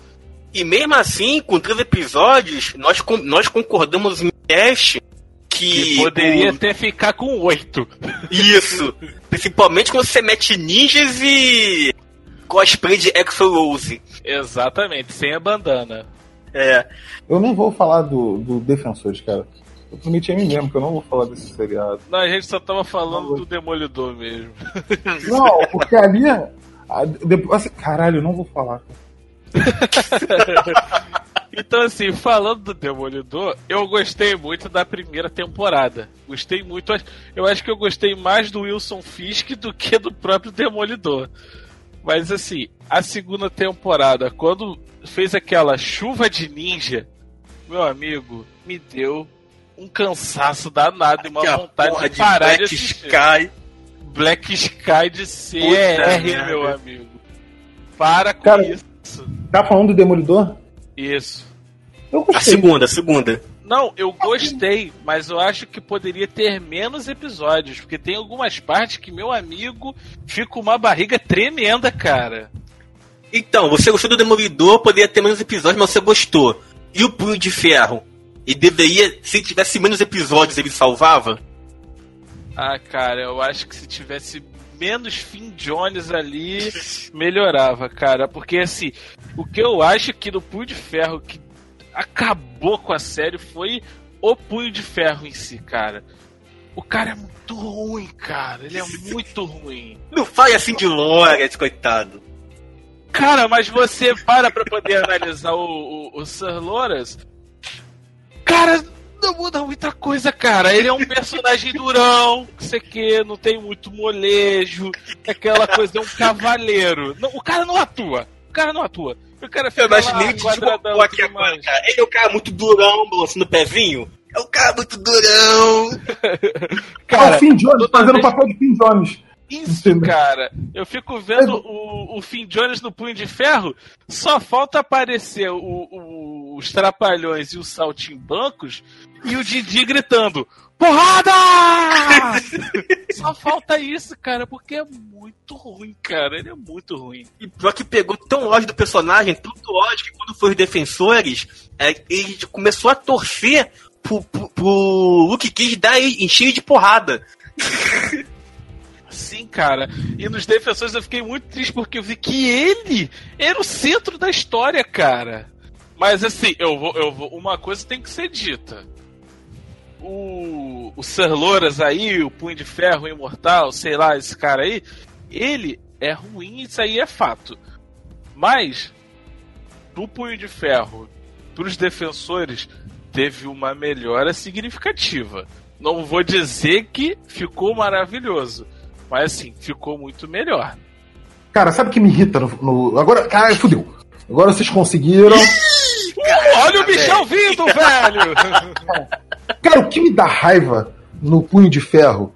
E mesmo assim, com três episódios, nós, nós concordamos em cast que. Que poderia o- até ficar com 8. Isso! Principalmente quando você mete ninjas e. cosplay de Exo Rose. Exatamente, sem a bandana. É. Eu nem vou falar do, do Defensores, cara. Eu prometi a mim mesmo que eu não vou falar desse seriado. Não, a gente só tava falando do Demolidor mesmo. Não, porque ali. a- depois, assim, caralho, eu não vou falar. Então, assim, falando do Demolidor, eu gostei muito da primeira temporada. Gostei muito. Eu acho que eu gostei mais do Wilson Fisk do que do próprio Demolidor. Mas, assim, a segunda temporada, quando fez aquela chuva de ninja, meu amigo, me deu um cansaço danado e uma Aquela vontade porra de parar de Black assistir. Sky. Black Sky de CR, meu amigo. Para com Cara, isso. Tá falando do Demolidor? Isso. Eu A gostei. segunda, a segunda. Não, eu gostei, mas eu acho que poderia ter menos episódios, porque tem algumas partes que, meu amigo, fica uma barriga tremenda, cara. Então, você gostou do Demolidor, poderia ter menos episódios, mas você gostou. E o Punho de Ferro? E deveria, se tivesse menos episódios, ele salvava? Ah, cara, eu acho que se tivesse menos Finn Jones ali, melhorava, cara. Porque, assim, o que eu acho que no Punho de Ferro que acabou com a série foi o Punho de Ferro em si, cara. O cara é muito ruim, cara. Ele é muito ruim. Não fale assim de Lawrence, coitado. Cara, mas você para pra poder analisar o, o, o Sir Loras. Cara, não muda muita coisa, cara. Ele é um personagem durão, que você que não tem muito molejo, aquela coisa, é um cavaleiro. Não, o cara não atua. O cara não atua. O cara fica Eu lá, de quadradão aqui tudo agora, cara. Ele é o cara muito durão, balançando o pezinho. É um cara muito durão. Cara, o Finn Jones fazendo o papel de Finn Jones. Isso, Entendeu? cara. Eu fico vendo o, o Finn Jones no Punho de Ferro. Só falta aparecer o- o- os Trapalhões e os Saltimbancos e o Didi gritando: Porrada! Só falta isso, cara, porque é muito ruim, cara. Ele é muito ruim. E pior que pegou tão ódio do personagem, tanto ódio, que quando foi os defensores, é, ele começou a torcer pro, pro, pro Luke Cage dar encher de porrada. Sim, cara. E nos defensores eu fiquei muito triste porque eu vi que ele era o centro da história, cara. Mas assim, eu vou, eu vou. Uma coisa tem que ser dita. O, o Sir aí, o Punho de Ferro o Imortal, sei lá, esse cara aí, ele é ruim, isso aí é fato. Mas, do Punho de Ferro pros defensores, teve uma melhora significativa. Não vou dizer que ficou maravilhoso, mas assim, ficou muito melhor. Cara, sabe o que me irrita no. no- Agora, cara, fudeu. Agora vocês conseguiram. Olha o bichão vindo, velho! Cara, o que me dá raiva no Punho de Ferro,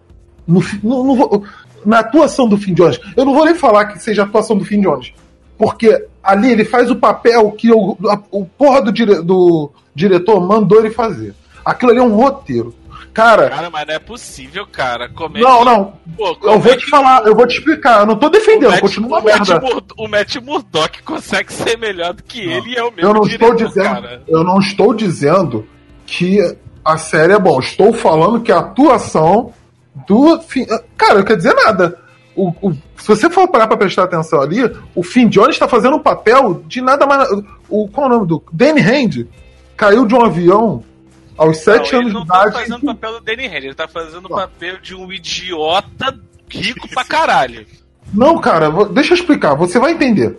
no, no- no na atuação do Finn Jones, eu não vou nem falar que seja a atuação do Finn Jones, porque ali ele faz o papel que o, a- o porra do, dire- do diretor mandou ele fazer. Aquilo ali é um roteiro. Cara, Cara, mas não é possível, cara. Não, não, Pô, eu vou é te que falar, eu vou te explicar, eu não tô defendendo, Matt, continua Matt merda. Mur- o Matt Murdock consegue ser melhor do que ele e é o mesmo Eu não estou diretor, dizendo, cara. eu não estou dizendo que a série é bom. Estou falando que a atuação do cara, não quer dizer nada. O, o- se você for parar pra prestar atenção ali, o Finn Jones está fazendo um papel de nada mais. O qual é o nome do Danny Hand caiu de um avião aos sete Não, anos ele não de tá idade. fazendo o papel do Danny Henry, ele tá fazendo o Não. papel de um idiota rico pra caralho. Não, cara, deixa eu explicar, você vai entender.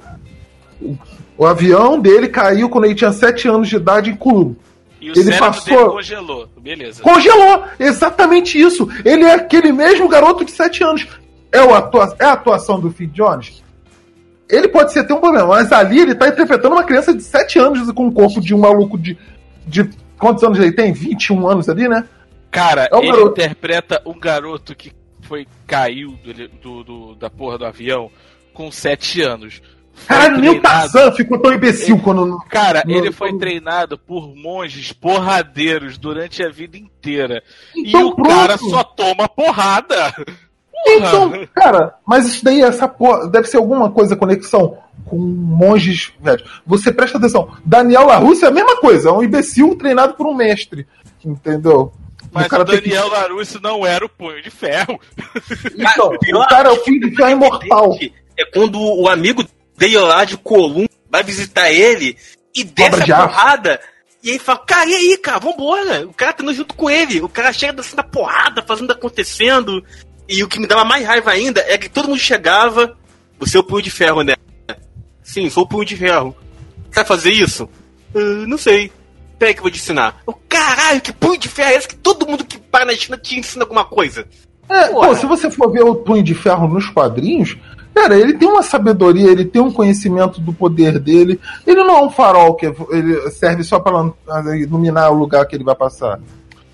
O, avião dele caiu quando ele tinha sete anos de idade em Kulu. E o Ele passou- congelou. Beleza. Congelou! Exatamente isso! Ele é aquele mesmo garoto de 7 anos. É, o atua é a atuação do Finn Jones? Ele pode ser ter um problema, mas ali ele tá interpretando uma criança de 7 anos com o corpo de um maluco de. de quantos anos ele tem? 21 anos ali, né? Cara, É o ele garoto. interpreta um garoto que foi caiu do, do- do- da porra do avião com 7 anos. Foi Caralho, nem o Tarzan ficou tão imbecil quando. Cara, No- ele foi treinado por monges porradeiros durante a vida inteira. e Então o pronto. cara só toma porrada. Então, cara, mas isso daí, essa porra, deve ser alguma coisa, conexão com monges velhos. Você presta atenção. Daniel LaRusso é a mesma coisa, é um imbecil treinado por um mestre. Entendeu? Mas o, cara tem que- Daniel Larusso não era o punho de ferro. Então, o cara é o filho de ferro imortal. É quando o amigo dele lá de Colum vai visitar ele e desce a aço. porrada. E aí fala, cara, e aí, cara, vambora. O cara tá indo junto com ele. O cara chega descendo a porrada, fazendo acontecendo. E o que me dava mais raiva ainda é que todo mundo chegava. Você é o punho de ferro, né? Sim, sou o punho de ferro. Sabe fazer isso? "Ah, não sei. Peraí que eu vou te ensinar. O caralho, que punho de ferro é esse que todo mundo que para na China te ensina alguma coisa? É, pô, se você for ver o Punho de Ferro nos quadrinhos, cara, ele tem uma sabedoria, ele tem um conhecimento do poder dele. Ele não é um farol que ele serve só pra lan- iluminar o lugar que ele vai passar.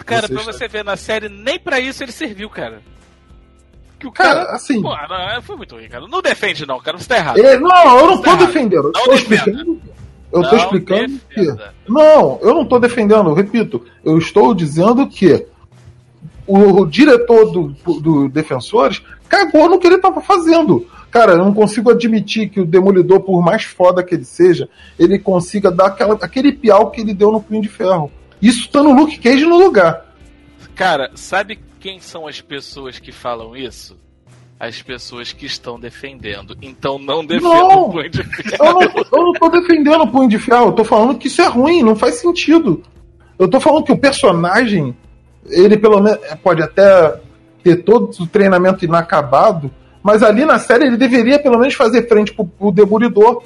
Cara, Você pra está- você ver na série, nem pra isso ele serviu, cara. Que o Cara, cara. assim- Pô, não, foi muito ruim, cara. Não defende, não, cara. Você tá errado. Ele- não, eu não tô Tá defendendo. Eu tô explicando. Eu tô Não explicando que. defenda. Não, eu não tô defendendo, eu repito. Eu estou dizendo que o, o diretor do, do Defensores cagou no que ele tava fazendo. Cara, eu não consigo admitir que o Demolidor, por mais foda que ele seja, ele consiga dar aquela, aquele piau que ele deu no Punho de Ferro. Isso tá no Luke Cage no lugar. Cara, sabe quem são as pessoas que falam isso? As pessoas que estão defendendo. Então não defenda Não. o punho de ferro. Eu não, eu não tô defendendo o Punho de Ferro, eu tô falando que isso é ruim, não faz sentido. Eu tô falando que o personagem, ele pelo menos pode até ter todo o treinamento inacabado, mas ali na série ele deveria pelo menos fazer frente pro, pro Demolidor.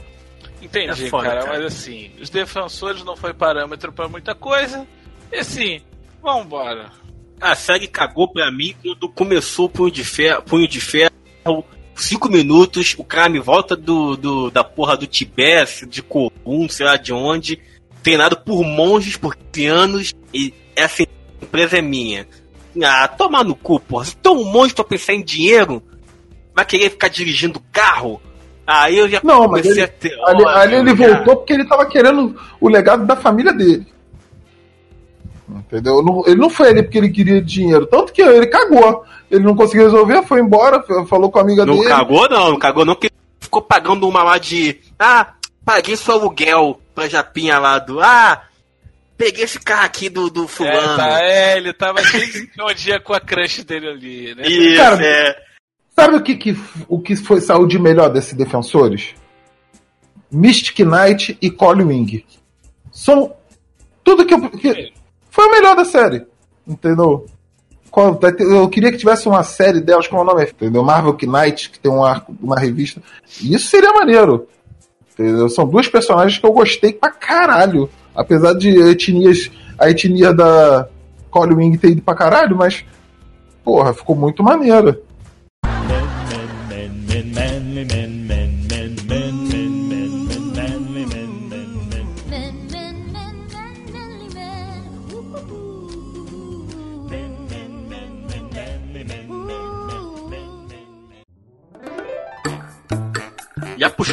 Entendi, É foda, cara, cara. mas assim, os defensores não foi parâmetro pra muita coisa. E assim, vambora. A série cagou pra mim quando começou o Punho de Ferro, punho de ferro cinco minutos, o cara me volta do, do- da porra do Tibete, de Kobun, sei lá de onde, treinado por monges por anos, e essa empresa é minha. Ah, toma no cu, porra. Se tu é um monge pra pensar em dinheiro, vai querer ficar dirigindo carro? Aí eu já Não, mas comecei ele- a ter Ali, ali ele voltou porque ele tava querendo o legado da família dele. Entendeu? Não- Ele não foi ali porque ele queria dinheiro. Tanto que ele cagou. Ele não conseguiu resolver, foi embora, falou com a amiga Não dele. cagou, não, não cagou, não, porque ficou pagando uma lá de. Ah, paguei seu aluguel pra Japinha lá do. Ah, peguei esse carro aqui do, do É, fulano. tá, é, ele tava um dia com a crush dele ali, né? Isso, Cara, é. Sabe o que, que, o que foi saúde melhor desses defensores? Mystic Knight e Colin Wing. São tudo que, eu, que foi o melhor da série. Entendeu? Ter- Eu queria que tivesse uma série delas com o nome, entendeu? Marvel Knight, que tem um arco, uma revista. Isso seria maneiro. Entendeu? São duas personagens que eu gostei pra caralho. Apesar de etnias. A etnia da Colin Wing ter ido pra caralho, mas. Porra, ficou muito maneiro.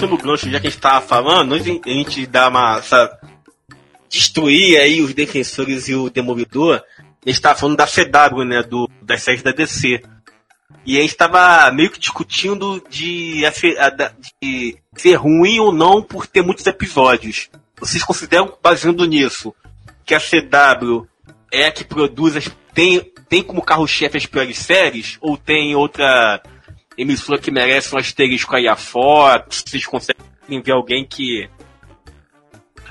Puxando o gancho, já que a gente tava falando, a gente dar uma. Essa, destruir aí os defensores e o demolidor, a gente tava falando da CW, né? Do, das séries da DC. E a gente tava meio que discutindo de, de ser ruim ou não por ter muitos episódios. Vocês consideram, baseando nisso, que a CW é a que produz as. tem, tem como carro-chefe as piores séries? Ou tem outra emissora que merece um asterisco aí afora? Vocês conseguem ver alguém que.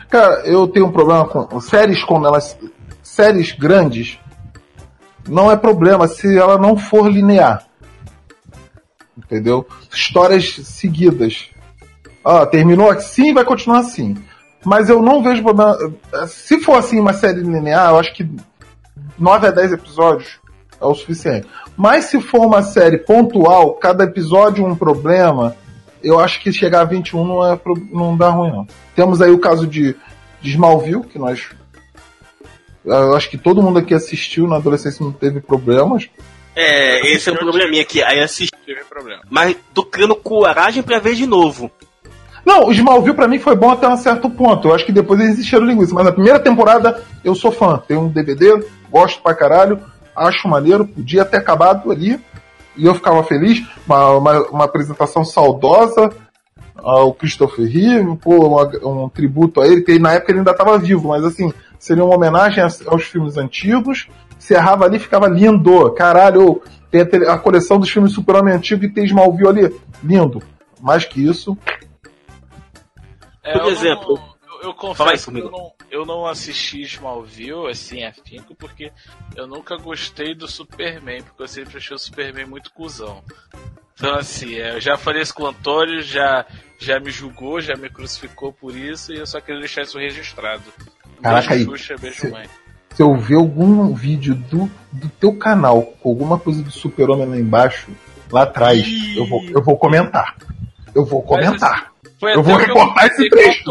Cara, eu tenho um problema com séries quando elas. Séries grandes. Não é problema se ela não for linear. Entendeu? Histórias seguidas. Ah, terminou assim vai continuar assim. Mas eu não vejo problema. Se for assim uma série linear, eu acho que 9 a 10 episódios é o suficiente. Mas se for uma série pontual, cada episódio um problema, eu acho que chegar a 21 não, é, não dá ruim, não. Temos aí o caso de, de Smallville, que nós. Eu acho que todo mundo aqui assistiu na adolescência não teve problemas. É, esse é o probleminha aqui. Aí assisti, Teve problema. mas tô criando coragem pra ver de novo. Não, o Smallville pra mim foi bom até um certo ponto. Eu acho que depois eles encheram linguiça. Mas na primeira temporada eu sou fã. Tenho um DVD, gosto pra caralho, acho maneiro. Podia ter acabado ali e eu ficava feliz. Uma, uma, uma apresentação saudosa ao Christopher Reeve, pô, uma- um tributo a ele, que na época ele ainda estava vivo, mas assim, seria uma homenagem aos, filmes antigos. Se errava ali, ficava lindo. Caralho, tem a, a coleção dos filmes Super-Homem antigo e tem Smallville ali. Lindo. Mais que isso, É, Por eu exemplo, não- eu aí, confesso que eu não, eu não assisti Smallville, assim, afinco, porque eu nunca gostei do Superman, porque eu sempre achei o Superman muito cuzão. Então, assim, é, eu já falei isso com o Antônio, já, já me julgou, já me crucificou por isso, e eu só queria deixar isso registrado. Caraca, beijo, aí, Xuxa, beijo, cê- mãe. Se eu ver algum vídeo do, do teu canal com alguma coisa do super-homem lá embaixo, lá atrás, eu vou, eu vou comentar. Eu vou comentar. Foi Eu vou recortar esse trecho.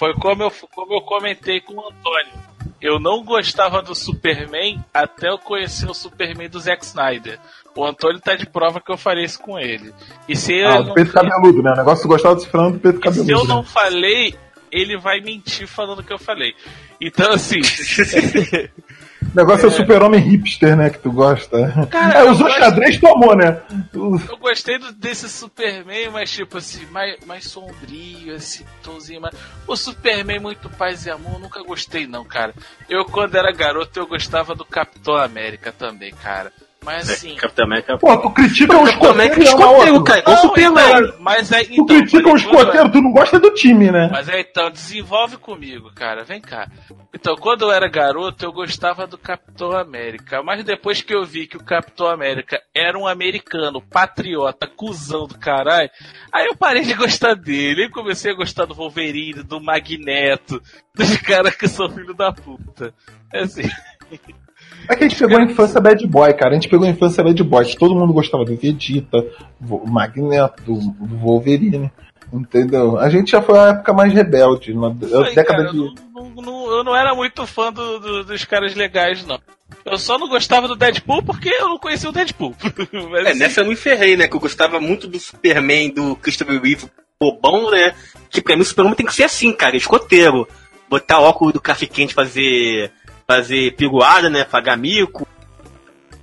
Foi como eu, como eu comentei com o Antônio. Eu não gostava do Superman até eu conhecer o Superman do Zack Snyder. O Antônio tá de prova que eu farei isso com ele. E se eu Ah, do não, peito cabeludo, né? O negócio eu gostava de falando do peito e se cabeludo. eu não né? falei, ele vai mentir falando que eu falei. Então, assim, O negócio é, o super-homem hipster, né? Que tu gosta. Cara, é, usou gosto- xadrez, tomou, né? Eu gostei do- desse Superman, mas tipo assim, mais, mais sombrio, esse tomzinho mais. O Superman muito paz e amor, nunca gostei não, cara. Eu quando era garoto eu gostava do Capitão América também, cara. Mas assim. Capitão América. Pô, tu critica é e ama escoteiro, outro. cara. Não, Superman. então, mas aí Tu então, critica quando- os escoteiros, tu não gosta do time, né? Mas é, então, desenvolve comigo, cara. Vem cá. Então, quando eu era garoto, eu gostava do Capitão América. Mas depois que eu vi que o Capitão América era um americano, patriota, cuzão do caralho, aí eu parei de gostar dele. Eu comecei a gostar do Wolverine, do Magneto, dos caras que são filho da puta. É assim. É que a gente pegou a infância bad boy, cara. A gente pegou a infância bad boy. que Todo mundo gostava do Vegeta, do Magneto, do, Wolverine. Entendeu? A gente já foi uma época mais rebelde. Na Aí, década cara, de. eu, não, não- eu não era muito fã do- do- dos caras legais, não. Eu só não gostava do Deadpool porque eu não conhecia o Deadpool. Mas, É, assim, nessa eu me ferrei, né? Que eu gostava muito do Superman, do Christopher Reeve bobão, né? Que pra mim o Superman tem que ser assim, cara, escoteiro. Botar óculos do traficante, fazer fazer piruada, né? Pagar mico.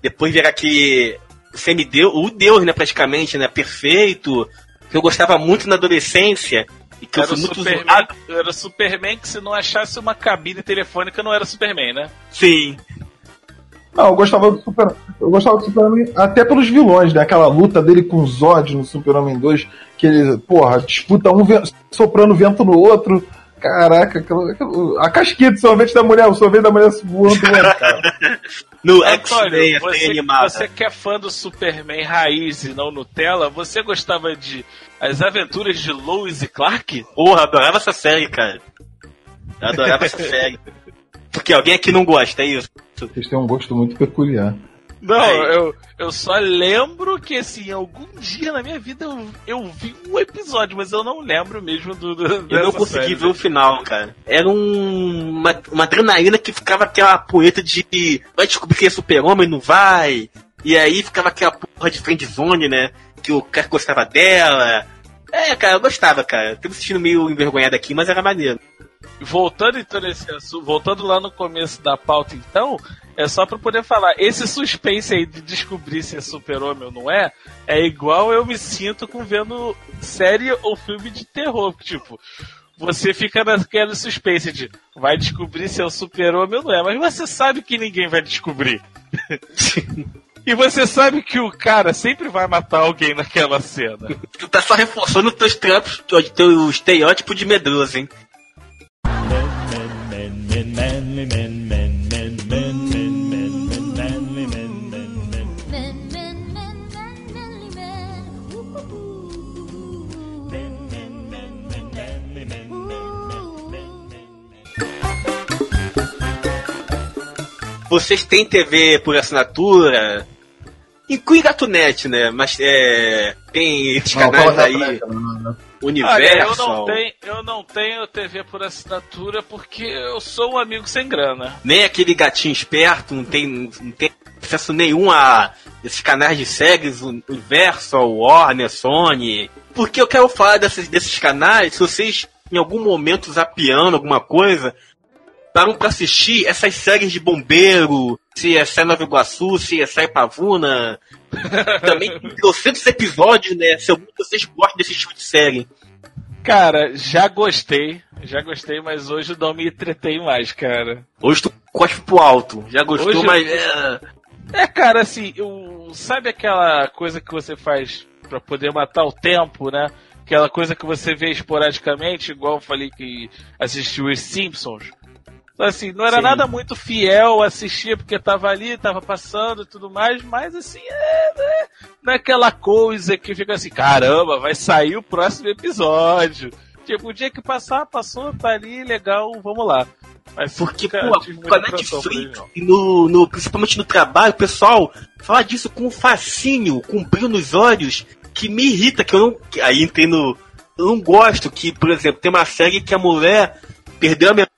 Depois virar que semideu, o Deus, né? Praticamente, né? Perfeito. Que eu gostava muito na adolescência. E que eu Era o, fui muito Superman, zoado. era Superman que se não achasse uma cabine telefônica não era Superman, né? Sim. Não, eu gostava do Super. Eu gostava do Superman até pelos vilões, né? Aquela luta dele com o Zod no Super-Homem 2, que ele, porra, disputa um soprando vento no outro. Caraca, a casquinha de sorvete da mulher, o sorvete da mulher voando, né, cara. No X-Men, a você, você que é fã do Superman raiz e não Nutella, você gostava de As Aventuras de Lois e Clark? Porra, adorava essa série, cara. Adorava essa série. Porque alguém aqui não gosta, é isso. Vocês têm um gosto muito peculiar. Não, Aí. eu, eu só lembro que, assim, algum dia na minha vida eu, eu vi um episódio, mas eu não lembro mesmo do. do Eu não consegui ver o final, cara. Era um, uma, uma adrenalina que ficava aquela poeta de vai descobrir quem é super-homem, não vai. E aí ficava aquela porra de friendzone, né? Que o cara gostava dela. É, cara, eu gostava, cara. Tô me sentindo meio envergonhado aqui, mas era maneiro. Voltando então nesse assunto, voltando lá no começo da pauta, então, é só pra poder falar, esse suspense aí de descobrir se é super-homem ou não é, é igual eu me sinto com vendo série ou filme de terror, tipo, você fica naquela suspense de vai descobrir se é o super-homem ou não é, mas você sabe que ninguém vai descobrir. e você sabe que o cara sempre vai matar alguém naquela cena. Tu tá só reforçando teus trampos, teu, teu estereótipo de medroso, hein? Vocês têm TV por assinatura? Inclui Gatonet, né? Mas é. Tem esses canais aí. Universo. Olha, eu não, tenho, eu não tenho TV por assinatura porque eu sou um amigo sem grana. Nem aquele gatinho esperto, não tem, não tem acesso nenhum a esses canais de séries, Universal, Warner, Sony. Porque eu quero falar desses, desses canais, se vocês em algum momento zapeando alguma coisa, param pra assistir essas séries de bombeiro, CSI Nova Iguaçu, CSI Pavuna. Também tem 200 episódios, né? Se algum vocês gostam desse tipo de série. Cara, já gostei, já gostei, mas hoje não me entretei mais, cara. Hoje tu cospe pro alto. Já gostou, Hoje eu- mas. é, É, cara, assim, eu, sabe aquela coisa que você faz pra poder matar o tempo, né? aquela coisa que você vê esporadicamente, igual eu falei que assistiu os Simpsons. Assim, não era Sim. nada muito fiel, assistia porque tava ali, tava passando e tudo mais, mas assim, é, né, não é aquela coisa que fica assim, caramba, vai sair o próximo episódio. Tipo, o dia que passar, passou, tá ali, legal, vamos lá. Mas Porque, cara, pô, com a Netflix, e no, no- principalmente no trabalho, o pessoal fala disso com um fascínio, com um brilho nos olhos, que me irrita, que eu não. que- aí entrei no. Eu não gosto que, por exemplo, tem uma série que a mulher perdeu a memória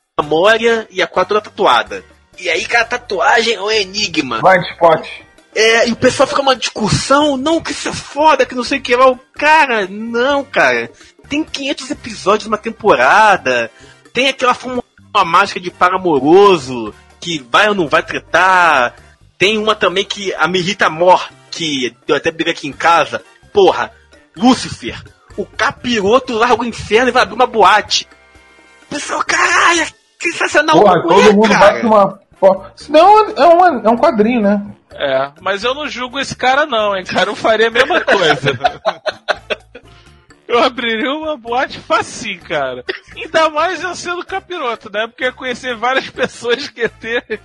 e a quadra tatuada. E aí, cara, a tatuagem é um enigma. Blind Spot. É, e o pessoal fica uma discussão, não, que isso é foda, que não sei o que lá. O Cara, não, cara. Tem 500 episódios numa temporada. Tem aquela fórmula mágica de par amoroso, que vai ou não vai tretar. Tem uma também que a me irrita mor, que eu até briguei aqui em casa. Porra, Lúcifer. O capiroto larga o inferno e vai abrir uma boate. Pessoal, caralho, sensacional. Porra, todo é, mundo cara? bate uma. não é, uma- é um quadrinho, né? É, mas eu não julgo esse cara não, hein, cara. Eu faria a mesma coisa. eu abriria uma boate facinho, cara. Ainda mais eu sendo capiroto, né? Porque ia conhecer várias pessoas que ia ter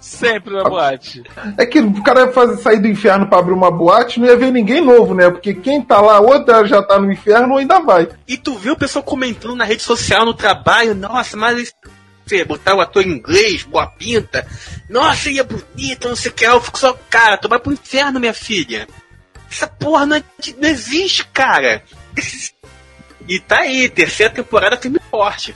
sempre na boate. É que o cara ia fazer, sair do inferno pra abrir uma boate, não ia ver ninguém novo, né? Porque quem tá lá, ou já tá no inferno ou ainda vai. E tu vê o pessoal comentando na rede social, no trabalho, nossa, mas esse- você botar o ator em inglês, boa pinta, nossa, ele é bonito, não sei o que, eu fico só, cara, tu vai pro inferno, minha filha. Essa porra não, é- não existe, cara. E tá aí, terceira temporada filme forte.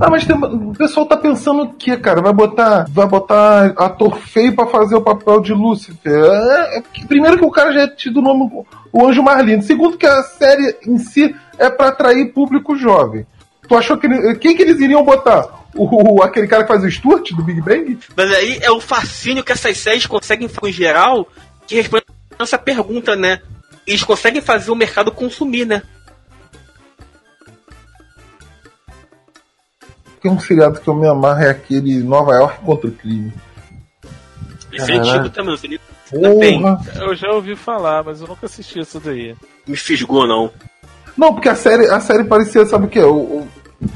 Ah, mas tem- o pessoal tá pensando o que, cara? Vai botar, vai botar ator feio pra fazer o papel de Lúcifer. É, é primeiro que o cara já é tido o nome o Anjo mais lindo. Segundo que a série em si é pra atrair público jovem. Tu achou que quem que eles iriam botar? O, o- aquele cara que faz o Stuart do Big Bang? Mas aí é o fascínio que essas séries conseguem fazer em geral que responde essa pergunta, né? Eles conseguem fazer o mercado consumir, né? Tem um seriado que eu me amarro é aquele Nova York contra o crime. Esse é antigo também, não sei nem. Eu já ouvi falar, mas eu nunca assisti isso daí. me fisgou, não. Não, porque a série, a série parecia, sabe o que? O,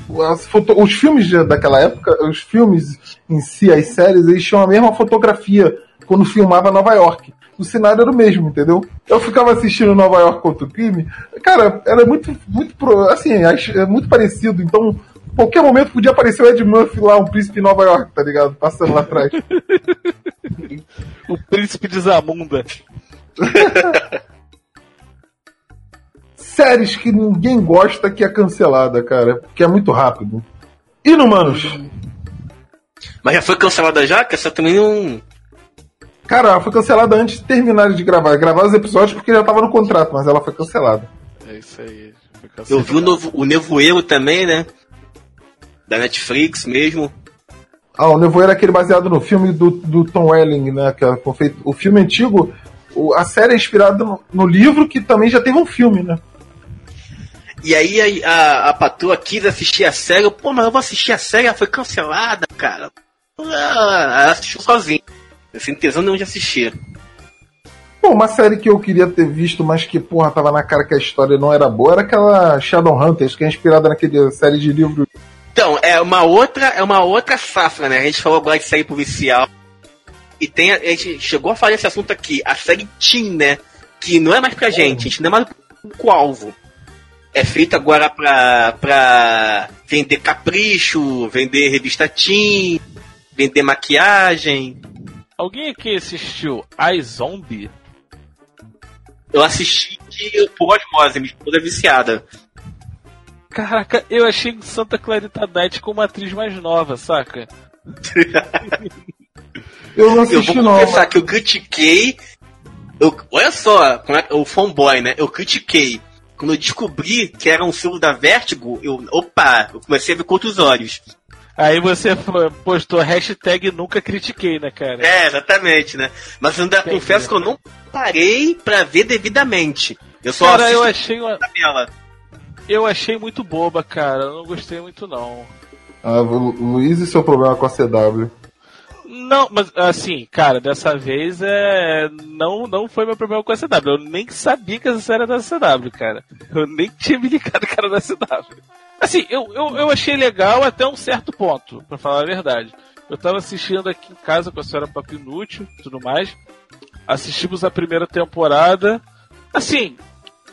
o- as foto- os filmes daquela época, os filmes em si, as séries, eles tinham a mesma fotografia quando filmava Nova York. O cenário era o mesmo, entendeu? Eu ficava assistindo Nova York contra o crime, cara, era muito, muito, pro- assim, é muito parecido, então, qualquer momento podia aparecer o Ed Murphy lá, um príncipe em Nova York, tá ligado? Passando lá atrás. O Príncipe de Zamunda. Séries que ninguém gosta que é cancelada, cara, porque é muito rápido. Inumanos. Mas já foi cancelada já? Que essa também não. Cara, ela foi cancelada antes de terminar de gravar. Gravar os episódios porque já tava no contrato, mas ela foi cancelada. É isso aí. Eu vi o, novo, o Nevoeiro também, né? Da Netflix mesmo. Ah, o Nevoeiro é aquele baseado no filme do, do Tom Welling, né? Que foi feito, o filme antigo, o- a série é inspirada no, no livro que também já teve um filme, né? E aí a, a, a patroa quis assistir a série. Eu, Pô, mas eu vou assistir a série, ela foi cancelada, cara. Ela assistiu sozinha. Sem tesão nenhum de assistir. Pô, uma série que eu queria ter visto, mas que, porra, tava na cara que a história não era boa, era aquela Shadowhunters, que é inspirada naquele série de livros. Então, é uma outra, é uma outra safra, né? A gente falou agora de série policial. E tem, a, a gente chegou a falar desse assunto aqui, a série Teen, né? Que não é mais pra gente, a gente não é mais o alvo. É feito agora pra, pra vender capricho, vender revista Teen, vender maquiagem. Alguém aqui assistiu I Zombie? Eu assisti de, por osmose, minha esposa é viciada. Caraca, eu achei Santa Clarita Diet com uma atriz mais nova, saca? Eu não Eu assisti, vou não. confessar que eu critiquei. Eu, olha só, como é, o fanboy, né? Eu critiquei. Quando eu descobri que era um selo da Vertigo, eu. Opa! Eu comecei a ver com outros olhos. Aí você postou hashtag nunca critiquei, né, cara? É, exatamente, né? Mas eu ainda Entendi. confesso que eu não parei pra ver devidamente. Eu só Cara, eu achei, uma- a tabela. eu achei muito boba, cara. Eu não gostei muito, não. Ah, Lu- Luiz e seu problema com a CW. Não, mas assim, cara, dessa vez é. Não, não foi meu problema com a CW. Eu nem sabia que essa série era da CW, cara. Eu nem tinha me ligado que era da CW. Assim, eu, eu, eu achei legal até um certo ponto, pra falar a verdade. Eu tava assistindo aqui em casa com a senhora Papo Inútil e tudo mais. Assistimos a primeira temporada. Assim,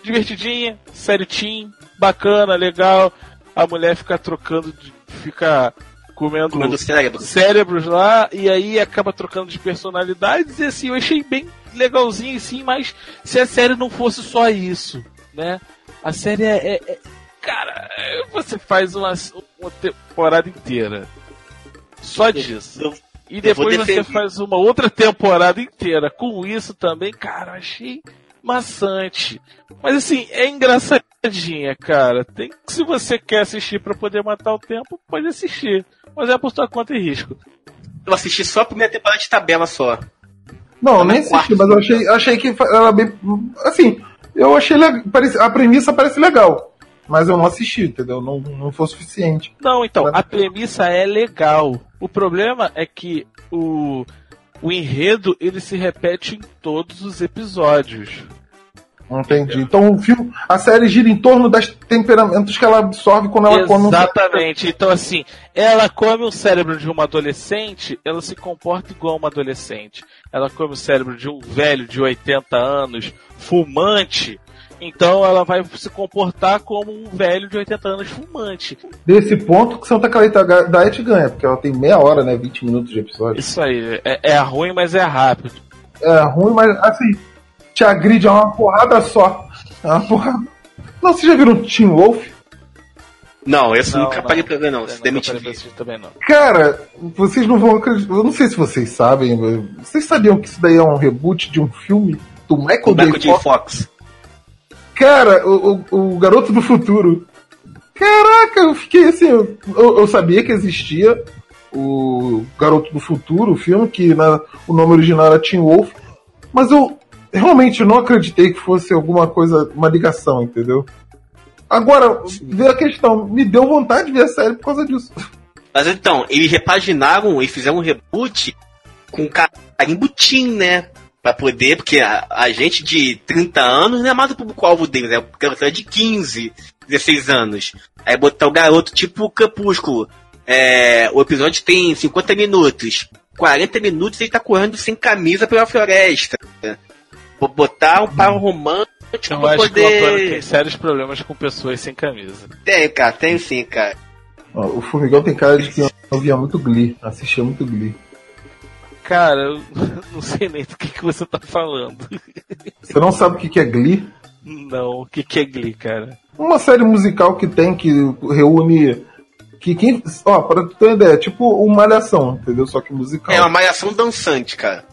divertidinha, série teen, bacana, legal. A mulher fica trocando, de, fica comendo, Comendo cérebro. cérebros lá e aí acaba trocando de personalidades e assim, eu achei bem legalzinho assim, mas se a série não fosse só isso, né? A série é, é- é- cara, é, você faz uma, uma temporada inteira só disso. Eu- E eu depois você faz uma outra temporada inteira com isso também, cara, eu achei maçante. Mas assim, é engraçadinha, cara. Tem se você quer assistir pra poder matar o tempo, pode assistir. Mas é por tua conta e risco. Eu assisti só a primeira temporada de tabela só. Não, Tá nem assisti, mas eu achei, achei que fa- ela bem. Assim, eu achei legal. A premissa parece legal. Mas eu não assisti, entendeu? Não, não foi suficiente. Não, então, Mas- a premissa é legal. O problema é que o, o enredo ele se repete em todos os episódios. Entendi. Então o filme, a série gira em torno dos temperamentos que ela absorve quando ela come um Exatamente. Então, assim, ela come o cérebro de uma adolescente, ela se comporta igual uma adolescente. Ela come o cérebro de um velho de 80 anos, fumante, então ela vai se comportar como um velho de 80 anos fumante. Desse ponto que Santa Clarita Diet ganha, porque ela tem meia hora, né? 20 minutos de episódio. Isso aí, é, é ruim, mas é rápido. É ruim, mas assim, te agride é uma porrada só. É uma porrada. Não, vocês já viram Team Wolf? Não, esse Não, nunca não. parei pra ver, não. Se assistir também não. Cara, vocês não vão acreditar. Eu não sei se vocês sabem, vocês sabiam que isso daí é um reboot de um filme do Michael, O Michael J. J. Fox? Fox. Cara, o, o, o Garoto do Futuro. Caraca, eu fiquei assim. Eu, eu sabia que existia o Garoto do Futuro, o filme, que na, o nome original era Teen Wolf, mas eu realmente não acreditei que fosse alguma coisa, uma ligação, entendeu? Agora, veio a questão, me deu vontade de ver a série por causa disso. Mas então, eles repaginaram e fizeram um reboot com carimbo teen, né? Pra poder, porque a, a gente de 30 anos não é mais o público-alvo deles, é o garoto de 15, 16 anos. Aí botar o garoto tipo o Crepúsculo. É, o episódio tem 50 minutos. 40 minutos ele tá correndo sem camisa pela floresta. Vou botar um par romântico Eu pra acho que o tem poder. sérios problemas com pessoas sem camisa. Tem, cara, tem sim, cara. Ó, o Formigão tem cara de que eu via muito Glee, assistia muito Glee. Cara, eu não sei nem do que, que você tá falando. Você não sabe o que que é Glee? Não, o que, que é Glee, cara? Uma série musical que tem, que reúne. Que quem. Ó, pra tu ter uma ideia, é tipo uma malhação, entendeu? Só que musical. É uma malhação dançante, cara.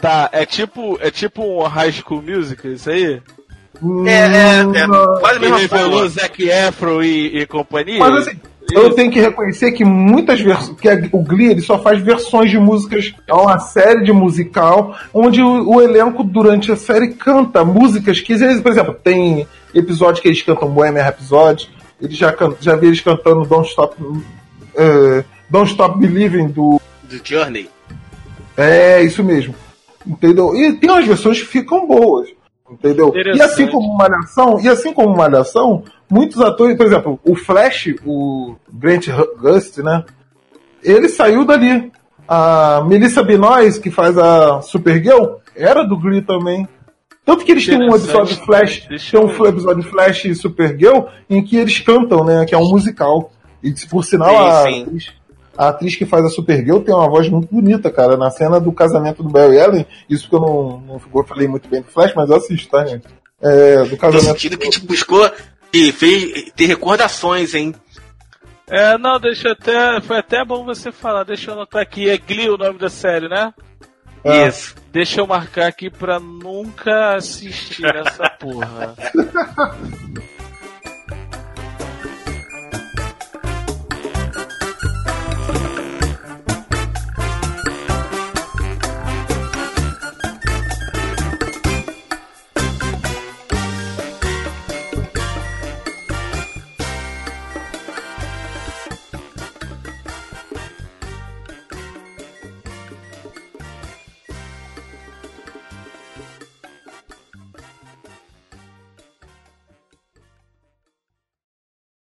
Tá, é tipo, é tipo um High School Musical, isso aí? Hum, É, é, é não. quase revelou forma. Zac Efron e, e companhia? Mas assim, eu tenho que reconhecer que muitas versões. Que a- o Glee ele só faz versões de músicas. É uma série de musical onde o, o elenco, durante a série, canta músicas que, às vezes, por exemplo, tem episódios que eles cantam Bohemian Rhapsody. Eles já, can- já vi eles cantando Don't Stop. eh, Don't Stop Believing do Do Journey. É, isso mesmo. Entendeu? E tem umas versões que ficam boas. Entendeu? E assim como Malhação, e assim como Malhação, muitos atores, por exemplo, o Flash, o Grant Gust, né? Ele saiu dali. A Melissa Benoist, que faz a Supergirl, era do Glee também. Tanto que eles têm um episódio de Flash, tem um episódio Flash e Supergirl em que eles cantam, né? Que é um musical. E por sinal, a, Sim, sim. atriz, a atriz que faz a Supergirl tem uma voz muito bonita, cara. Na cena do casamento do Barry Allen, isso que eu não, não eu falei muito bem do Flash, mas eu assisto, tá, gente? É, do No casamento. sentido que a gente buscou e fez ter recordações, hein? É, não, deixa eu até. Foi até bom você falar, deixa eu anotar aqui. É Glee o nome da série, né? É. Isso. Deixa eu marcar aqui pra nunca assistir essa porra.